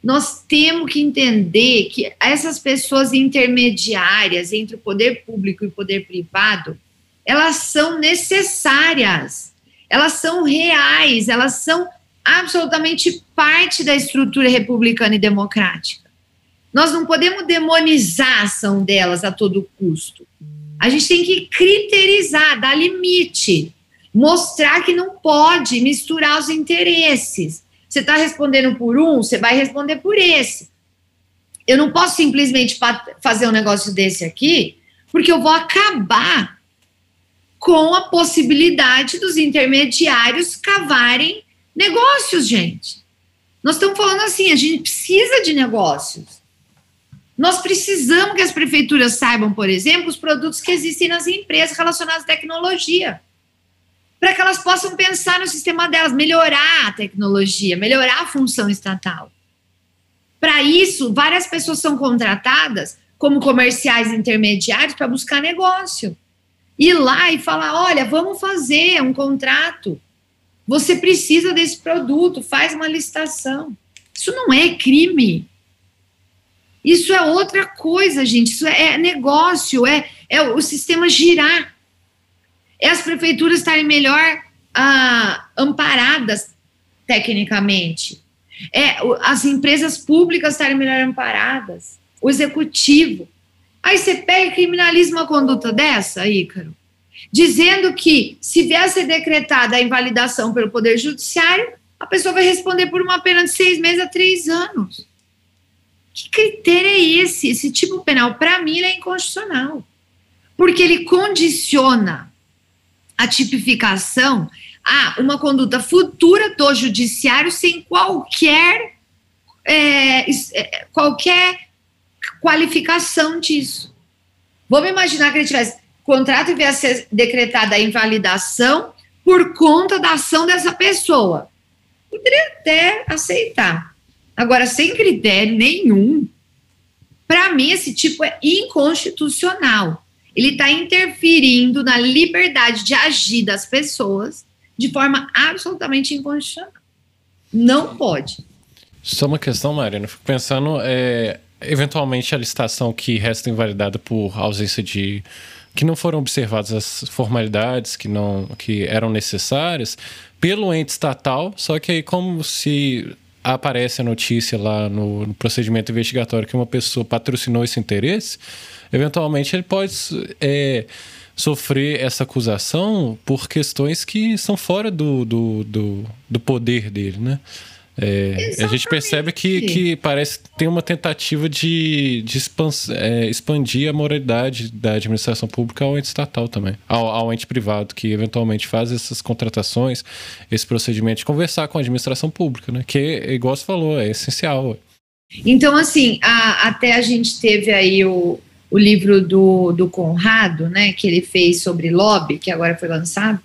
S2: Nós temos que entender que essas pessoas intermediárias entre o poder público e o poder privado, elas são necessárias, elas são reais, elas são absolutamente parte da estrutura republicana e democrática. Nós não podemos demonizar a ação delas a todo custo. A gente tem que criterizar, dar limite, mostrar que não pode misturar os interesses. Você está respondendo por um, você vai responder por esse. Eu não posso simplesmente fazer um negócio desse aqui, porque eu vou acabar com a possibilidade dos intermediários cavarem negócios, gente. Nós estamos falando assim, a gente precisa de negócios. Nós precisamos que as prefeituras saibam, por exemplo, os produtos que existem nas empresas relacionados à tecnologia. Para que elas possam pensar no sistema delas, melhorar a tecnologia, melhorar a função estatal. Para isso, várias pessoas são contratadas como comerciais intermediários para buscar negócio. Ir lá e falar: olha, vamos fazer um contrato. Você precisa desse produto, faz uma licitação. Isso não é crime. Isso é outra coisa, gente. Isso é negócio, é, é o sistema girar. É as prefeituras estarem melhor ah, amparadas tecnicamente. É as empresas públicas estarem melhor amparadas. O executivo. Aí você pega e criminaliza uma conduta dessa, Ícaro, dizendo que se vier a ser decretada a invalidação pelo Poder Judiciário, a pessoa vai responder por uma pena de seis meses a três anos. Que critério é esse? Esse tipo penal, para mim, é inconstitucional. Porque ele condiciona a tipificação a uma conduta futura do judiciário sem qualquer, é, é qualquer qualificação disso. Vamos imaginar que ele tivesse contrato e viesse decretada a invalidação por conta da ação dessa pessoa. Poderia até aceitar. Agora, sem critério nenhum, para mim, esse tipo é inconstitucional. Ele está interferindo na liberdade de agir das pessoas de forma absolutamente inconstitucional. Não pode.
S1: Só uma questão, Mariana. Fico pensando, é, eventualmente, a licitação que resta invalidada por ausência de que não foram observadas as formalidades que não que eram necessárias pelo ente estatal, só que aí como se aparece a notícia lá no, no, procedimento investigatório que uma pessoa patrocinou esse interesse, eventualmente ele pode é, sofrer essa acusação por questões que são fora do, do, do, do poder dele, né? É, a gente percebe que, que parece que tem uma tentativa de, de expans, é, expandir a moralidade da administração pública ao ente estatal também, ao, ao, ente privado, que eventualmente faz essas contratações, esse procedimento de conversar com a administração pública, né? Que, igual você falou, é essencial.
S2: Então, assim, a, até a gente teve aí o, o livro do, do Conrado, né, que ele fez sobre lobby, que agora foi lançado.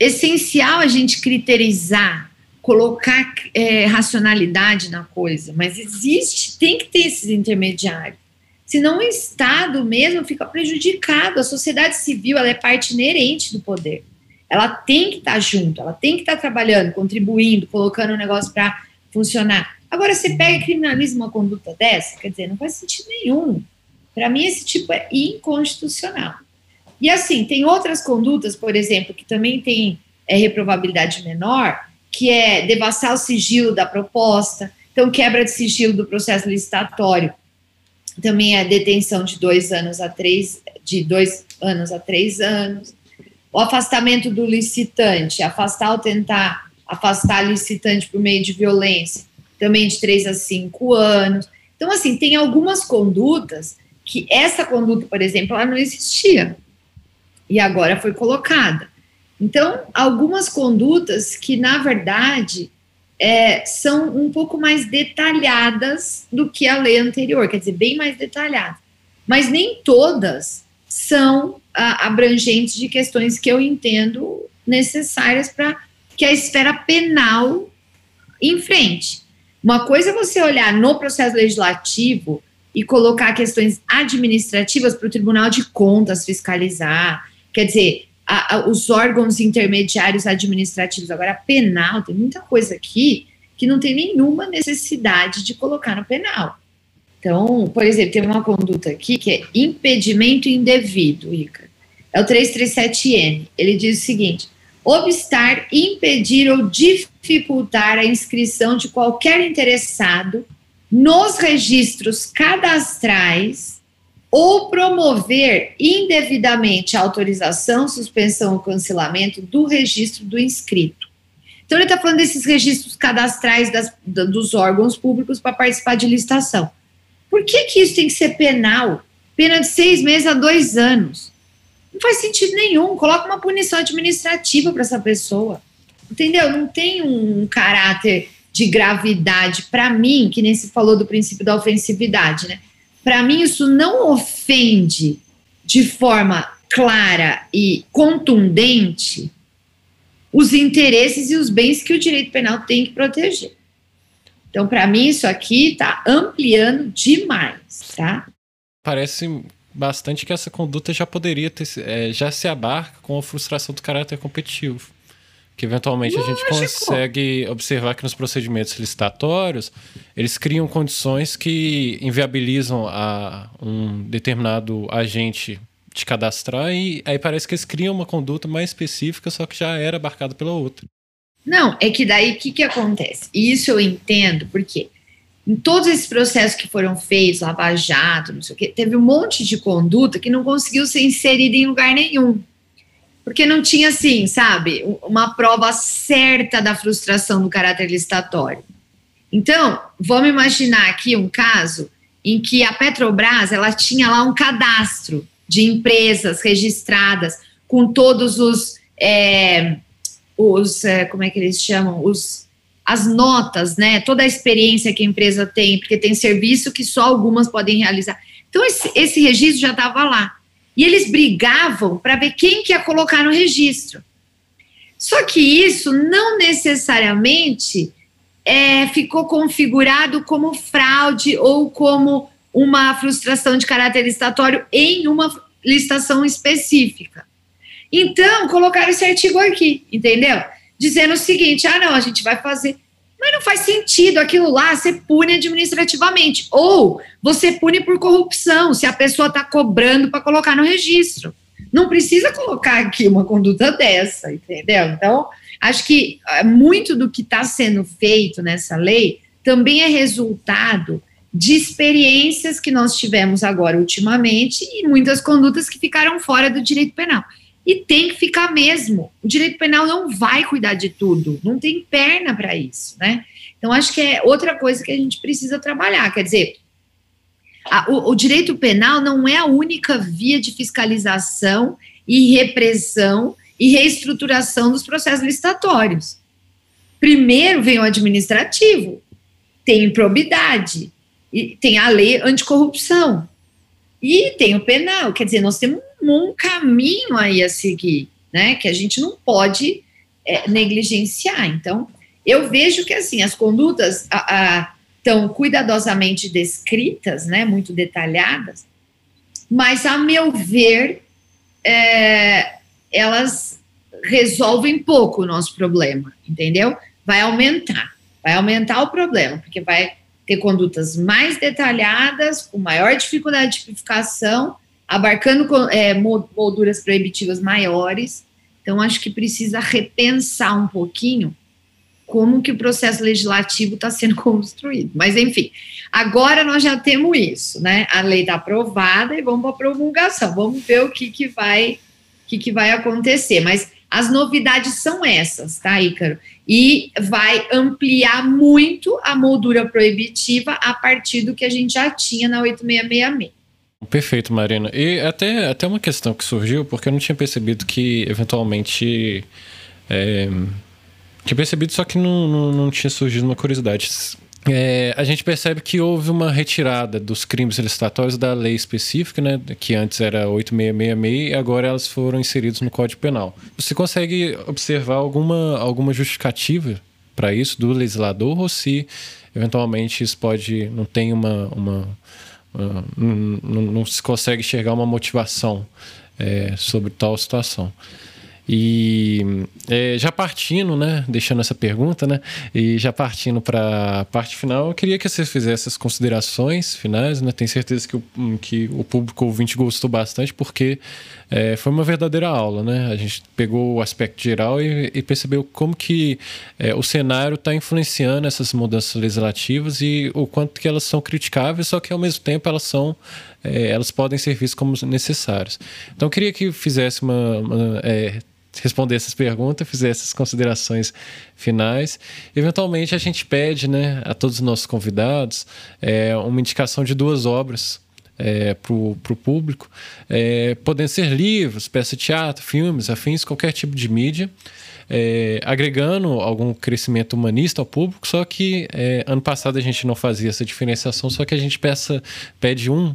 S2: Essencial a gente criterizar colocar é, racionalidade na coisa, mas existe, tem que ter esses intermediários. Senão o Estado mesmo fica prejudicado. A sociedade civil ela é parte inerente do poder. Ela tem que estar junto, ela tem que estar trabalhando, contribuindo, colocando o negócio para funcionar. Agora, você pega e criminaliza uma conduta dessa, quer dizer, não faz sentido nenhum. Para mim, esse tipo é inconstitucional. E assim, tem outras condutas, por exemplo, que também tem é, reprovabilidade menor, que é devassar o sigilo da proposta, então quebra de sigilo do processo licitatório, também é detenção de dois anos a três, de dois anos a três anos, o afastamento do licitante, afastar ou tentar afastar licitante por meio de violência, também de três a cinco anos. Então, assim, tem algumas condutas que essa conduta, por exemplo, ela não existia e agora foi colocada. Então, algumas condutas que, na verdade, é, são um pouco mais detalhadas do que a lei anterior, quer dizer, bem mais detalhadas. Mas nem todas são ah, abrangentes de questões que eu entendo necessárias para que a esfera penal enfrente. Uma coisa é você olhar no processo legislativo e colocar questões administrativas para o Tribunal de Contas fiscalizar, quer dizer, a, a, os órgãos intermediários administrativos. Agora, penal, tem muita coisa aqui que não tem nenhuma necessidade de colocar no penal. Então, por exemplo, tem uma conduta aqui que é impedimento indevido, Ica. É o 337N. Ele diz o seguinte: obstar, impedir ou dificultar a inscrição de qualquer interessado nos registros cadastrais ou promover indevidamente a autorização, suspensão ou cancelamento do registro do inscrito. Então, ele está falando desses registros cadastrais das, dos órgãos públicos para participar de licitação. Por que, que isso tem que ser penal? Pena de seis meses a dois anos. Não faz sentido nenhum. Coloca uma punição administrativa para essa pessoa. Entendeu? Não tem um caráter de gravidade, para mim, que nem se falou do princípio da ofensividade, né? Para mim, isso não ofende de forma clara e contundente os interesses e os bens que o direito penal tem que proteger. Então, para mim, isso aqui está ampliando demais, tá?
S1: Parece bastante que essa conduta já poderia ter, é, já se abarca com a frustração do caráter competitivo que eventualmente Lógico. a gente consegue observar que nos procedimentos licitatórios eles criam condições que inviabilizam a um determinado agente de cadastrar e aí parece que eles criam uma conduta mais específica, só que já era abarcada pela outra.
S2: Não, é que daí o que, que acontece? Isso eu entendo, porque em todos esses processos que foram feitos, Lava Jato, não sei o quê, teve um monte de conduta que não conseguiu ser inserida em lugar nenhum porque não tinha, assim, sabe, uma prova certa da frustração do caráter licitatório. Então, vamos imaginar aqui um caso em que a Petrobras ela tinha lá um cadastro de empresas registradas com todos os, é, os é, como é que eles chamam, os as notas, né, toda a experiência que a empresa tem, porque tem serviço que só algumas podem realizar. Então esse, esse registro já estava lá. E eles brigavam para ver quem que ia colocar no registro. Só que isso não necessariamente é, ficou configurado como fraude ou como uma frustração de caráter licitatório em uma licitação específica. Então, colocaram esse artigo aqui, entendeu? Dizendo o seguinte: ah, não, a gente vai fazer mas não faz sentido aquilo lá, você pune administrativamente. Ou você pune por corrupção, se a pessoa está cobrando para colocar no registro. Não precisa colocar aqui uma conduta dessa, entendeu? Então, acho que é, muito do que está sendo feito nessa lei também é resultado de experiências que nós tivemos agora ultimamente e muitas condutas que ficaram fora do direito penal. E tem que ficar mesmo. O direito penal não vai cuidar de tudo, não tem perna para isso, né? Então, acho que é outra coisa que a gente precisa trabalhar. Quer dizer, a, o, o direito penal não é a única via de fiscalização e repressão e reestruturação dos processos licitatórios. Primeiro vem o administrativo, tem improbidade, e tem a lei anticorrupção, e tem o penal, quer dizer, nós temos um caminho aí a seguir, né? Que a gente não pode é, negligenciar. Então, eu vejo que assim as condutas estão cuidadosamente descritas, né? Muito detalhadas, mas a meu ver, é, elas resolvem pouco o nosso problema, entendeu? Vai aumentar, vai aumentar o problema, porque vai ter condutas mais detalhadas, com maior dificuldade de tipificação, abarcando é, molduras proibitivas maiores. Então, acho que precisa repensar um pouquinho como que o processo legislativo está sendo construído. Mas, enfim, agora nós já temos isso, né? A lei está aprovada e vamos para a promulgação. Vamos ver o que, que vai que, que vai acontecer. Mas as novidades são essas, tá, Ícaro? E vai ampliar muito a moldura proibitiva a partir do que a gente já tinha na 8666.
S1: Perfeito, Marina. E até, até uma questão que surgiu, porque eu não tinha percebido que, eventualmente. É, tinha percebido, só que não, não, não tinha surgido uma curiosidade. É, a gente percebe que houve uma retirada dos crimes licitatórios da lei específica, né, que antes era 8666 e agora elas foram inseridas no Código Penal. Você consegue observar alguma, alguma justificativa para isso do legislador ou se eventualmente isso pode não tem uma, uma, uma não, não, se consegue enxergar uma motivação é, sobre tal situação. E é, já partindo, né, deixando essa pergunta, né, e já partindo para a parte final, eu queria que você fizesse as considerações finais, né, tenho certeza que o, que o público ouvinte gostou bastante, porque é, foi uma verdadeira aula, né, a gente pegou o aspecto geral e, e percebeu como que é, o cenário está influenciando essas mudanças legislativas e o quanto que elas são criticáveis, só que ao mesmo tempo elas são é, elas podem ser vistas como necessárias. Então eu queria que fizesse uma, uma é, responder essas perguntas, fizer essas considerações finais. Eventualmente, a gente pede né, a todos os nossos convidados é, uma indicação de duas obras é, para o público, é, podendo ser livros, peça de teatro, filmes, afins, qualquer tipo de mídia. É, agregando algum crescimento humanista ao público, só que é, ano passado a gente não fazia essa diferenciação, só que a gente peça, pede um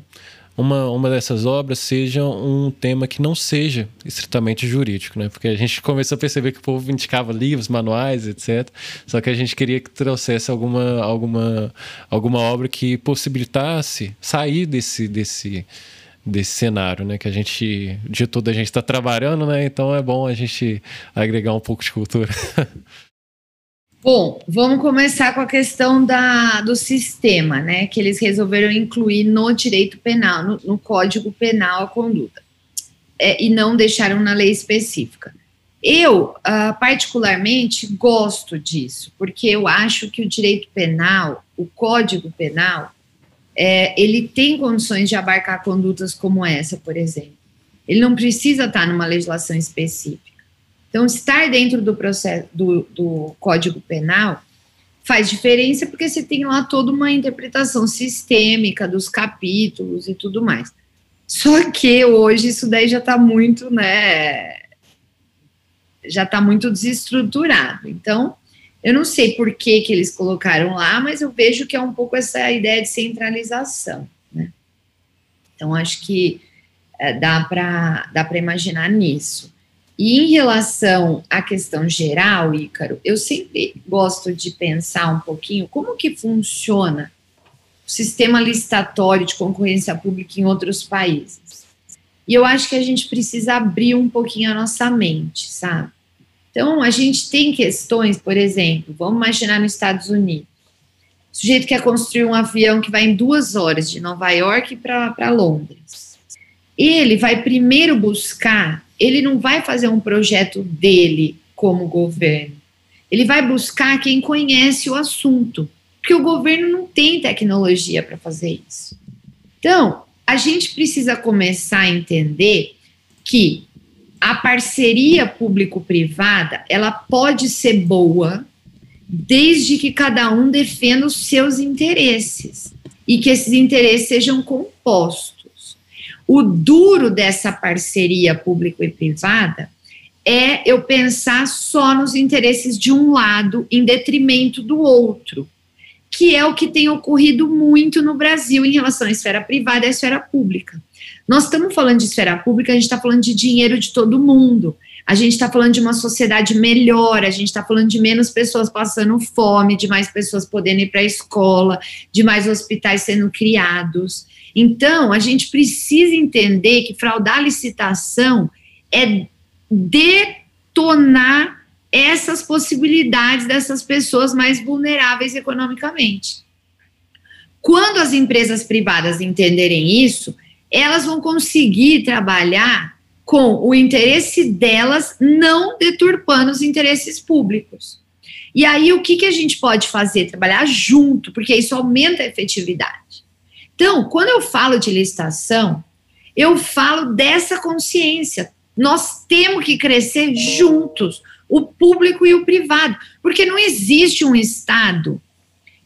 S1: uma, uma dessas obras seja um tema que não seja estritamente jurídico, né? Porque a gente começou a perceber que o povo indicava livros, manuais, etc. Só que a gente queria que trouxesse alguma, alguma, alguma obra que possibilitasse sair desse, desse, desse cenário, né? Que a gente, o dia todo a gente está trabalhando, né? Então é bom a gente agregar um pouco de cultura.
S2: Bom, vamos começar com a questão da, do sistema, né? Que eles resolveram incluir no direito penal, no, no Código Penal a conduta, é, e não deixaram na lei específica. Eu, uh, particularmente, gosto disso, porque eu acho que o direito penal, o Código Penal, é, ele tem condições de abarcar condutas como essa, por exemplo. Ele não precisa estar numa legislação específica. Então, estar dentro do processo do, do Código Penal faz diferença porque você tem lá toda uma interpretação sistêmica dos capítulos e tudo mais. Só que hoje isso daí já está muito, né? Já está muito desestruturado. Então, eu não sei por que, que eles colocaram lá, mas eu vejo que é um pouco essa ideia de centralização, né? Então, acho que é, dá para dá imaginar nisso. E em relação à questão geral, Ícaro, eu sempre gosto de pensar um pouquinho como que funciona o sistema licitatório de concorrência pública em outros países. E eu acho que a gente precisa abrir um pouquinho a nossa mente, sabe? Então, a gente tem questões, por exemplo, vamos imaginar nos Estados Unidos. O sujeito quer construir um avião que vai em duas horas de Nova York para Londres. Ele vai primeiro buscar ele não vai fazer um projeto dele como governo. Ele vai buscar quem conhece o assunto, porque o governo não tem tecnologia para fazer isso. Então, a gente precisa começar a entender que a parceria público-privada, ela pode ser boa desde que cada um defenda os seus interesses e que esses interesses sejam compostos. O duro dessa parceria público e privada é eu pensar só nos interesses de um lado em detrimento do outro, que é o que tem ocorrido muito no Brasil em relação à esfera privada e à esfera pública. Nós estamos falando de esfera pública, a gente está falando de dinheiro de todo mundo. A gente está falando de uma sociedade melhor, a gente está falando de menos pessoas passando fome, de mais pessoas podendo ir para a escola, de mais hospitais sendo criados. Então, a gente precisa entender que fraudar a licitação é detonar essas possibilidades dessas pessoas mais vulneráveis economicamente. Quando as empresas privadas entenderem isso, elas vão conseguir trabalhar com o interesse delas, não deturpando os interesses públicos. E aí, o que, que a gente pode fazer? Trabalhar junto, porque isso aumenta a efetividade. Então, quando eu falo de licitação, eu falo dessa consciência. Nós temos que crescer juntos, o público e o privado, porque não existe um Estado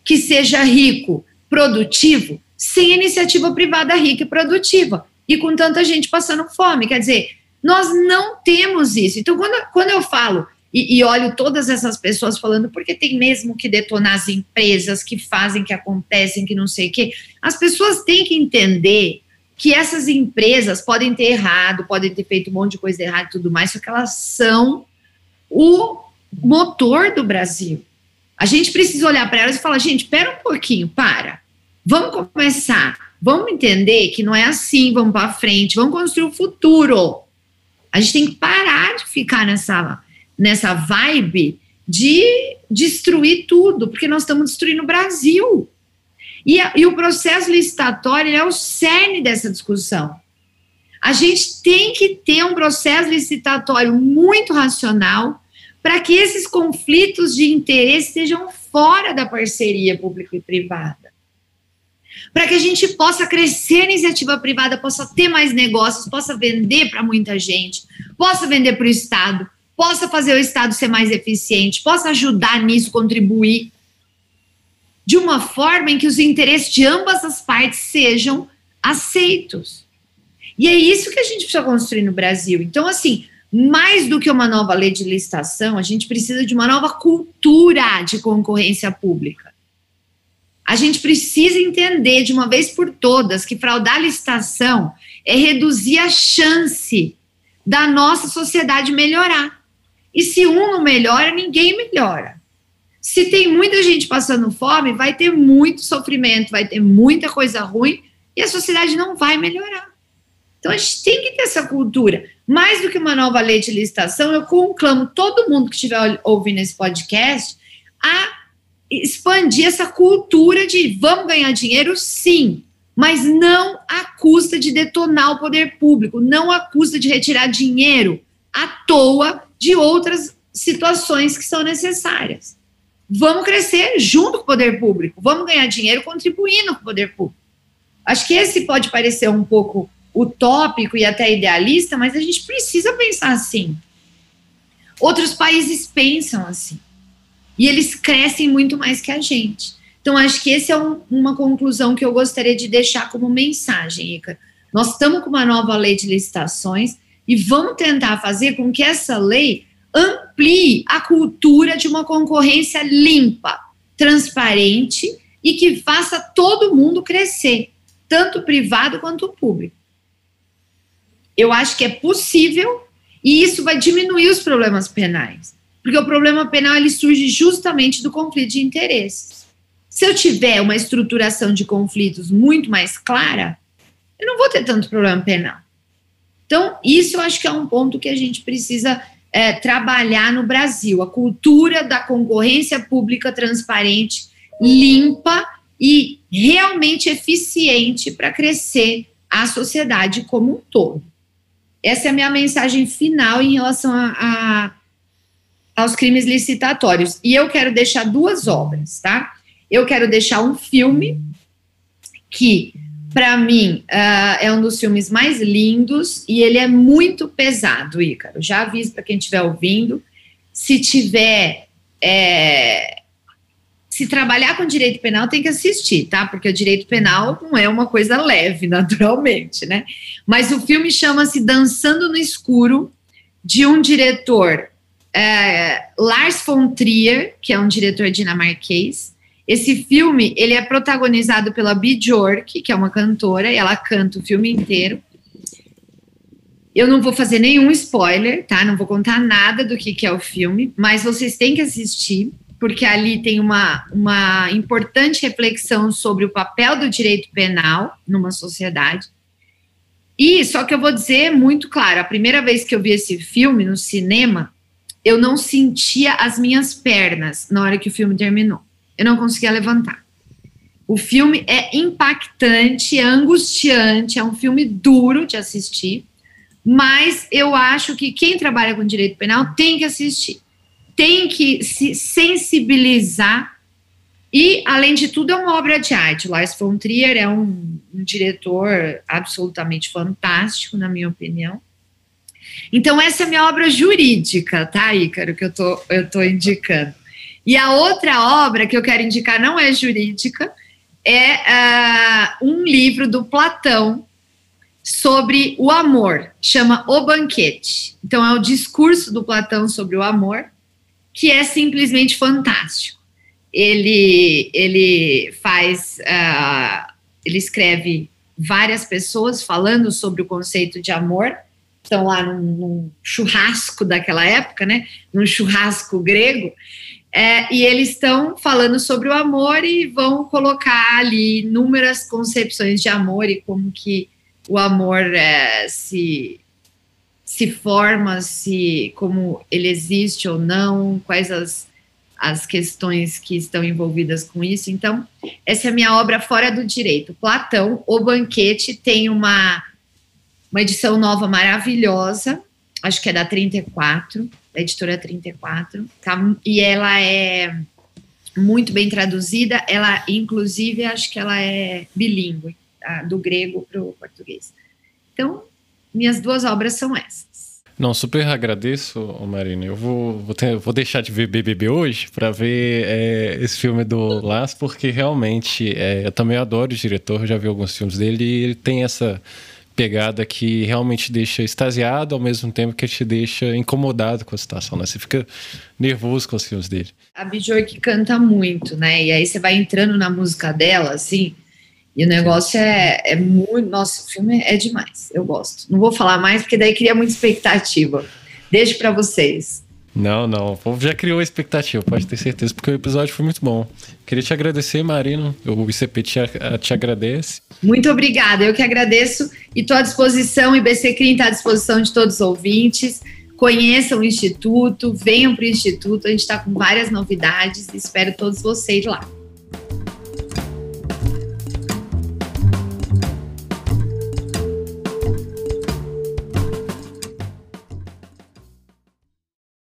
S2: que seja rico, produtivo, sem iniciativa privada rica e produtiva e com tanta gente passando fome. Quer dizer, nós não temos isso. Então, quando, quando eu falo e, e, olho todas essas pessoas falando, porque tem mesmo que detonar as empresas que fazem, que acontecem, que não sei o quê, as pessoas têm que entender que essas empresas podem ter errado, podem ter feito um monte de coisa errada e tudo mais, só que elas são o motor do Brasil. A gente precisa olhar para elas e falar, gente, espera um pouquinho, para. Vamos começar. Vamos entender que não é assim, vamos para frente, vamos construir o futuro. A gente tem que parar de ficar nessa, nessa vibe de destruir tudo, porque nós estamos destruindo o Brasil. E, e o processo licitatório é o cerne dessa discussão. A gente tem que ter um processo licitatório muito racional, para que esses conflitos de interesse estejam fora da parceria público e privada. Para que a gente possa crescer a iniciativa privada, possa ter mais negócios, possa vender para muita gente, possa vender para o Estado, possa fazer o Estado ser mais eficiente, possa ajudar nisso, contribuir de uma forma em que os interesses de ambas as partes sejam aceitos. E é isso que a gente precisa construir no Brasil. Então, assim, mais do que uma nova lei de licitação, a gente precisa de uma nova cultura de concorrência pública. A gente precisa entender de uma vez por todas que fraudar a licitação é reduzir a chance da nossa sociedade melhorar. E se um não melhora, ninguém melhora. Se tem muita gente passando fome, vai ter muito sofrimento, vai ter muita coisa ruim e a sociedade não vai melhorar. Então a gente tem que ter essa cultura. Mais do que uma nova lei de licitação, eu conclamo todo mundo que estiver ouvindo esse podcast a expandir essa cultura de vamos ganhar dinheiro, sim, mas não à custa de detonar o poder público, não à custa de retirar dinheiro à toa de outras situações que são necessárias. Vamos crescer junto com o poder público, vamos ganhar dinheiro contribuindo com o poder público. Acho que esse pode parecer um pouco utópico e até idealista, mas a gente precisa pensar assim. Outros países pensam assim. E eles crescem muito mais que a gente. Então, acho que essa é um, uma conclusão que eu gostaria de deixar como mensagem, Ica. Nós estamos com uma nova lei de licitações e vamos tentar fazer com que essa lei amplie a cultura de uma concorrência limpa, transparente e que faça todo mundo crescer, tanto privado quanto público. Eu acho que é possível e isso vai diminuir os problemas penais, porque o problema penal ele surge justamente do conflito de interesses. Se eu tiver uma estruturação de conflitos muito mais clara, eu não vou ter tanto problema penal. Então, isso eu acho que é um ponto que a gente precisa é, trabalhar no Brasil, a cultura da concorrência pública transparente, limpa e realmente eficiente para crescer a sociedade como um todo. Essa é a minha mensagem final em relação a, a, aos crimes licitatórios. E eu quero deixar duas obras, tá? Eu quero deixar um filme que, para mim, uh, é um dos filmes mais lindos e ele é muito pesado, Ícaro. Já aviso para quem estiver ouvindo. Se tiver é, se trabalhar com direito penal, tem que assistir, tá? Porque o direito penal não é uma coisa leve, naturalmente, né? Mas o filme chama-se Dançando no Escuro, de um diretor, é, Lars von Trier, que é um diretor dinamarquês. Esse filme, ele é protagonizado pela Bjork, que é uma cantora, e ela canta o filme inteiro. Eu não vou fazer nenhum spoiler, tá? Não vou contar nada do que, que é o filme, mas vocês têm que assistir porque ali tem uma, uma importante reflexão sobre o papel do direito penal numa sociedade. E só que eu vou dizer muito claro: a primeira vez que eu vi esse filme no cinema, eu não sentia as minhas pernas na hora que o filme terminou. Eu não conseguia levantar. O filme é impactante, é angustiante, é um filme duro de assistir, mas eu acho que quem trabalha com direito penal tem que assistir tem que se sensibilizar e, além de tudo, é uma obra de arte. Lars von Trier é um, um diretor absolutamente fantástico, na minha opinião. Então, essa é minha obra jurídica, tá, Ícaro, que eu tô, eu tô indicando. E a outra obra que eu quero indicar não é jurídica, é uh, um livro do Platão sobre o amor, chama O Banquete. Então, é o discurso do Platão sobre o amor, que é simplesmente fantástico. Ele, ele faz, uh, ele escreve várias pessoas falando sobre o conceito de amor, estão lá num, num churrasco daquela época, né? Num churrasco grego, é, e eles estão falando sobre o amor e vão colocar ali inúmeras concepções de amor e como que o amor é, se se forma, se como ele existe ou não, quais as, as questões que estão envolvidas com isso. Então, essa é a minha obra fora do direito. Platão, O Banquete, tem uma, uma edição nova maravilhosa, acho que é da 34, da editora 34, tá? E ela é muito bem traduzida, ela, inclusive, acho que ela é bilíngue, tá? do grego para o português. Então, minhas duas obras são essas.
S1: Não, super agradeço, Marina. Eu vou, vou, ter, vou deixar de ver BBB hoje para ver é, esse filme do Las, porque realmente é, eu também adoro o diretor, já vi alguns filmes dele e ele tem essa pegada que realmente deixa extasiado ao mesmo tempo que te deixa incomodado com a situação, né? Você fica nervoso com os filmes dele.
S2: A Bjork canta muito, né? E aí você vai entrando na música dela, assim, e o negócio é, é muito. Nossa, o filme é demais. Eu gosto. Não vou falar mais, porque daí cria muita expectativa. Deixo para vocês.
S1: Não, não. O povo já criou a expectativa, pode ter certeza, porque o episódio foi muito bom. Queria te agradecer, Marina. O ICP te, te agradece.
S2: Muito obrigada. Eu que agradeço e estou à disposição. O IBC Crim está à disposição de todos os ouvintes. Conheçam o Instituto, venham para o Instituto. A gente está com várias novidades. Espero todos vocês lá.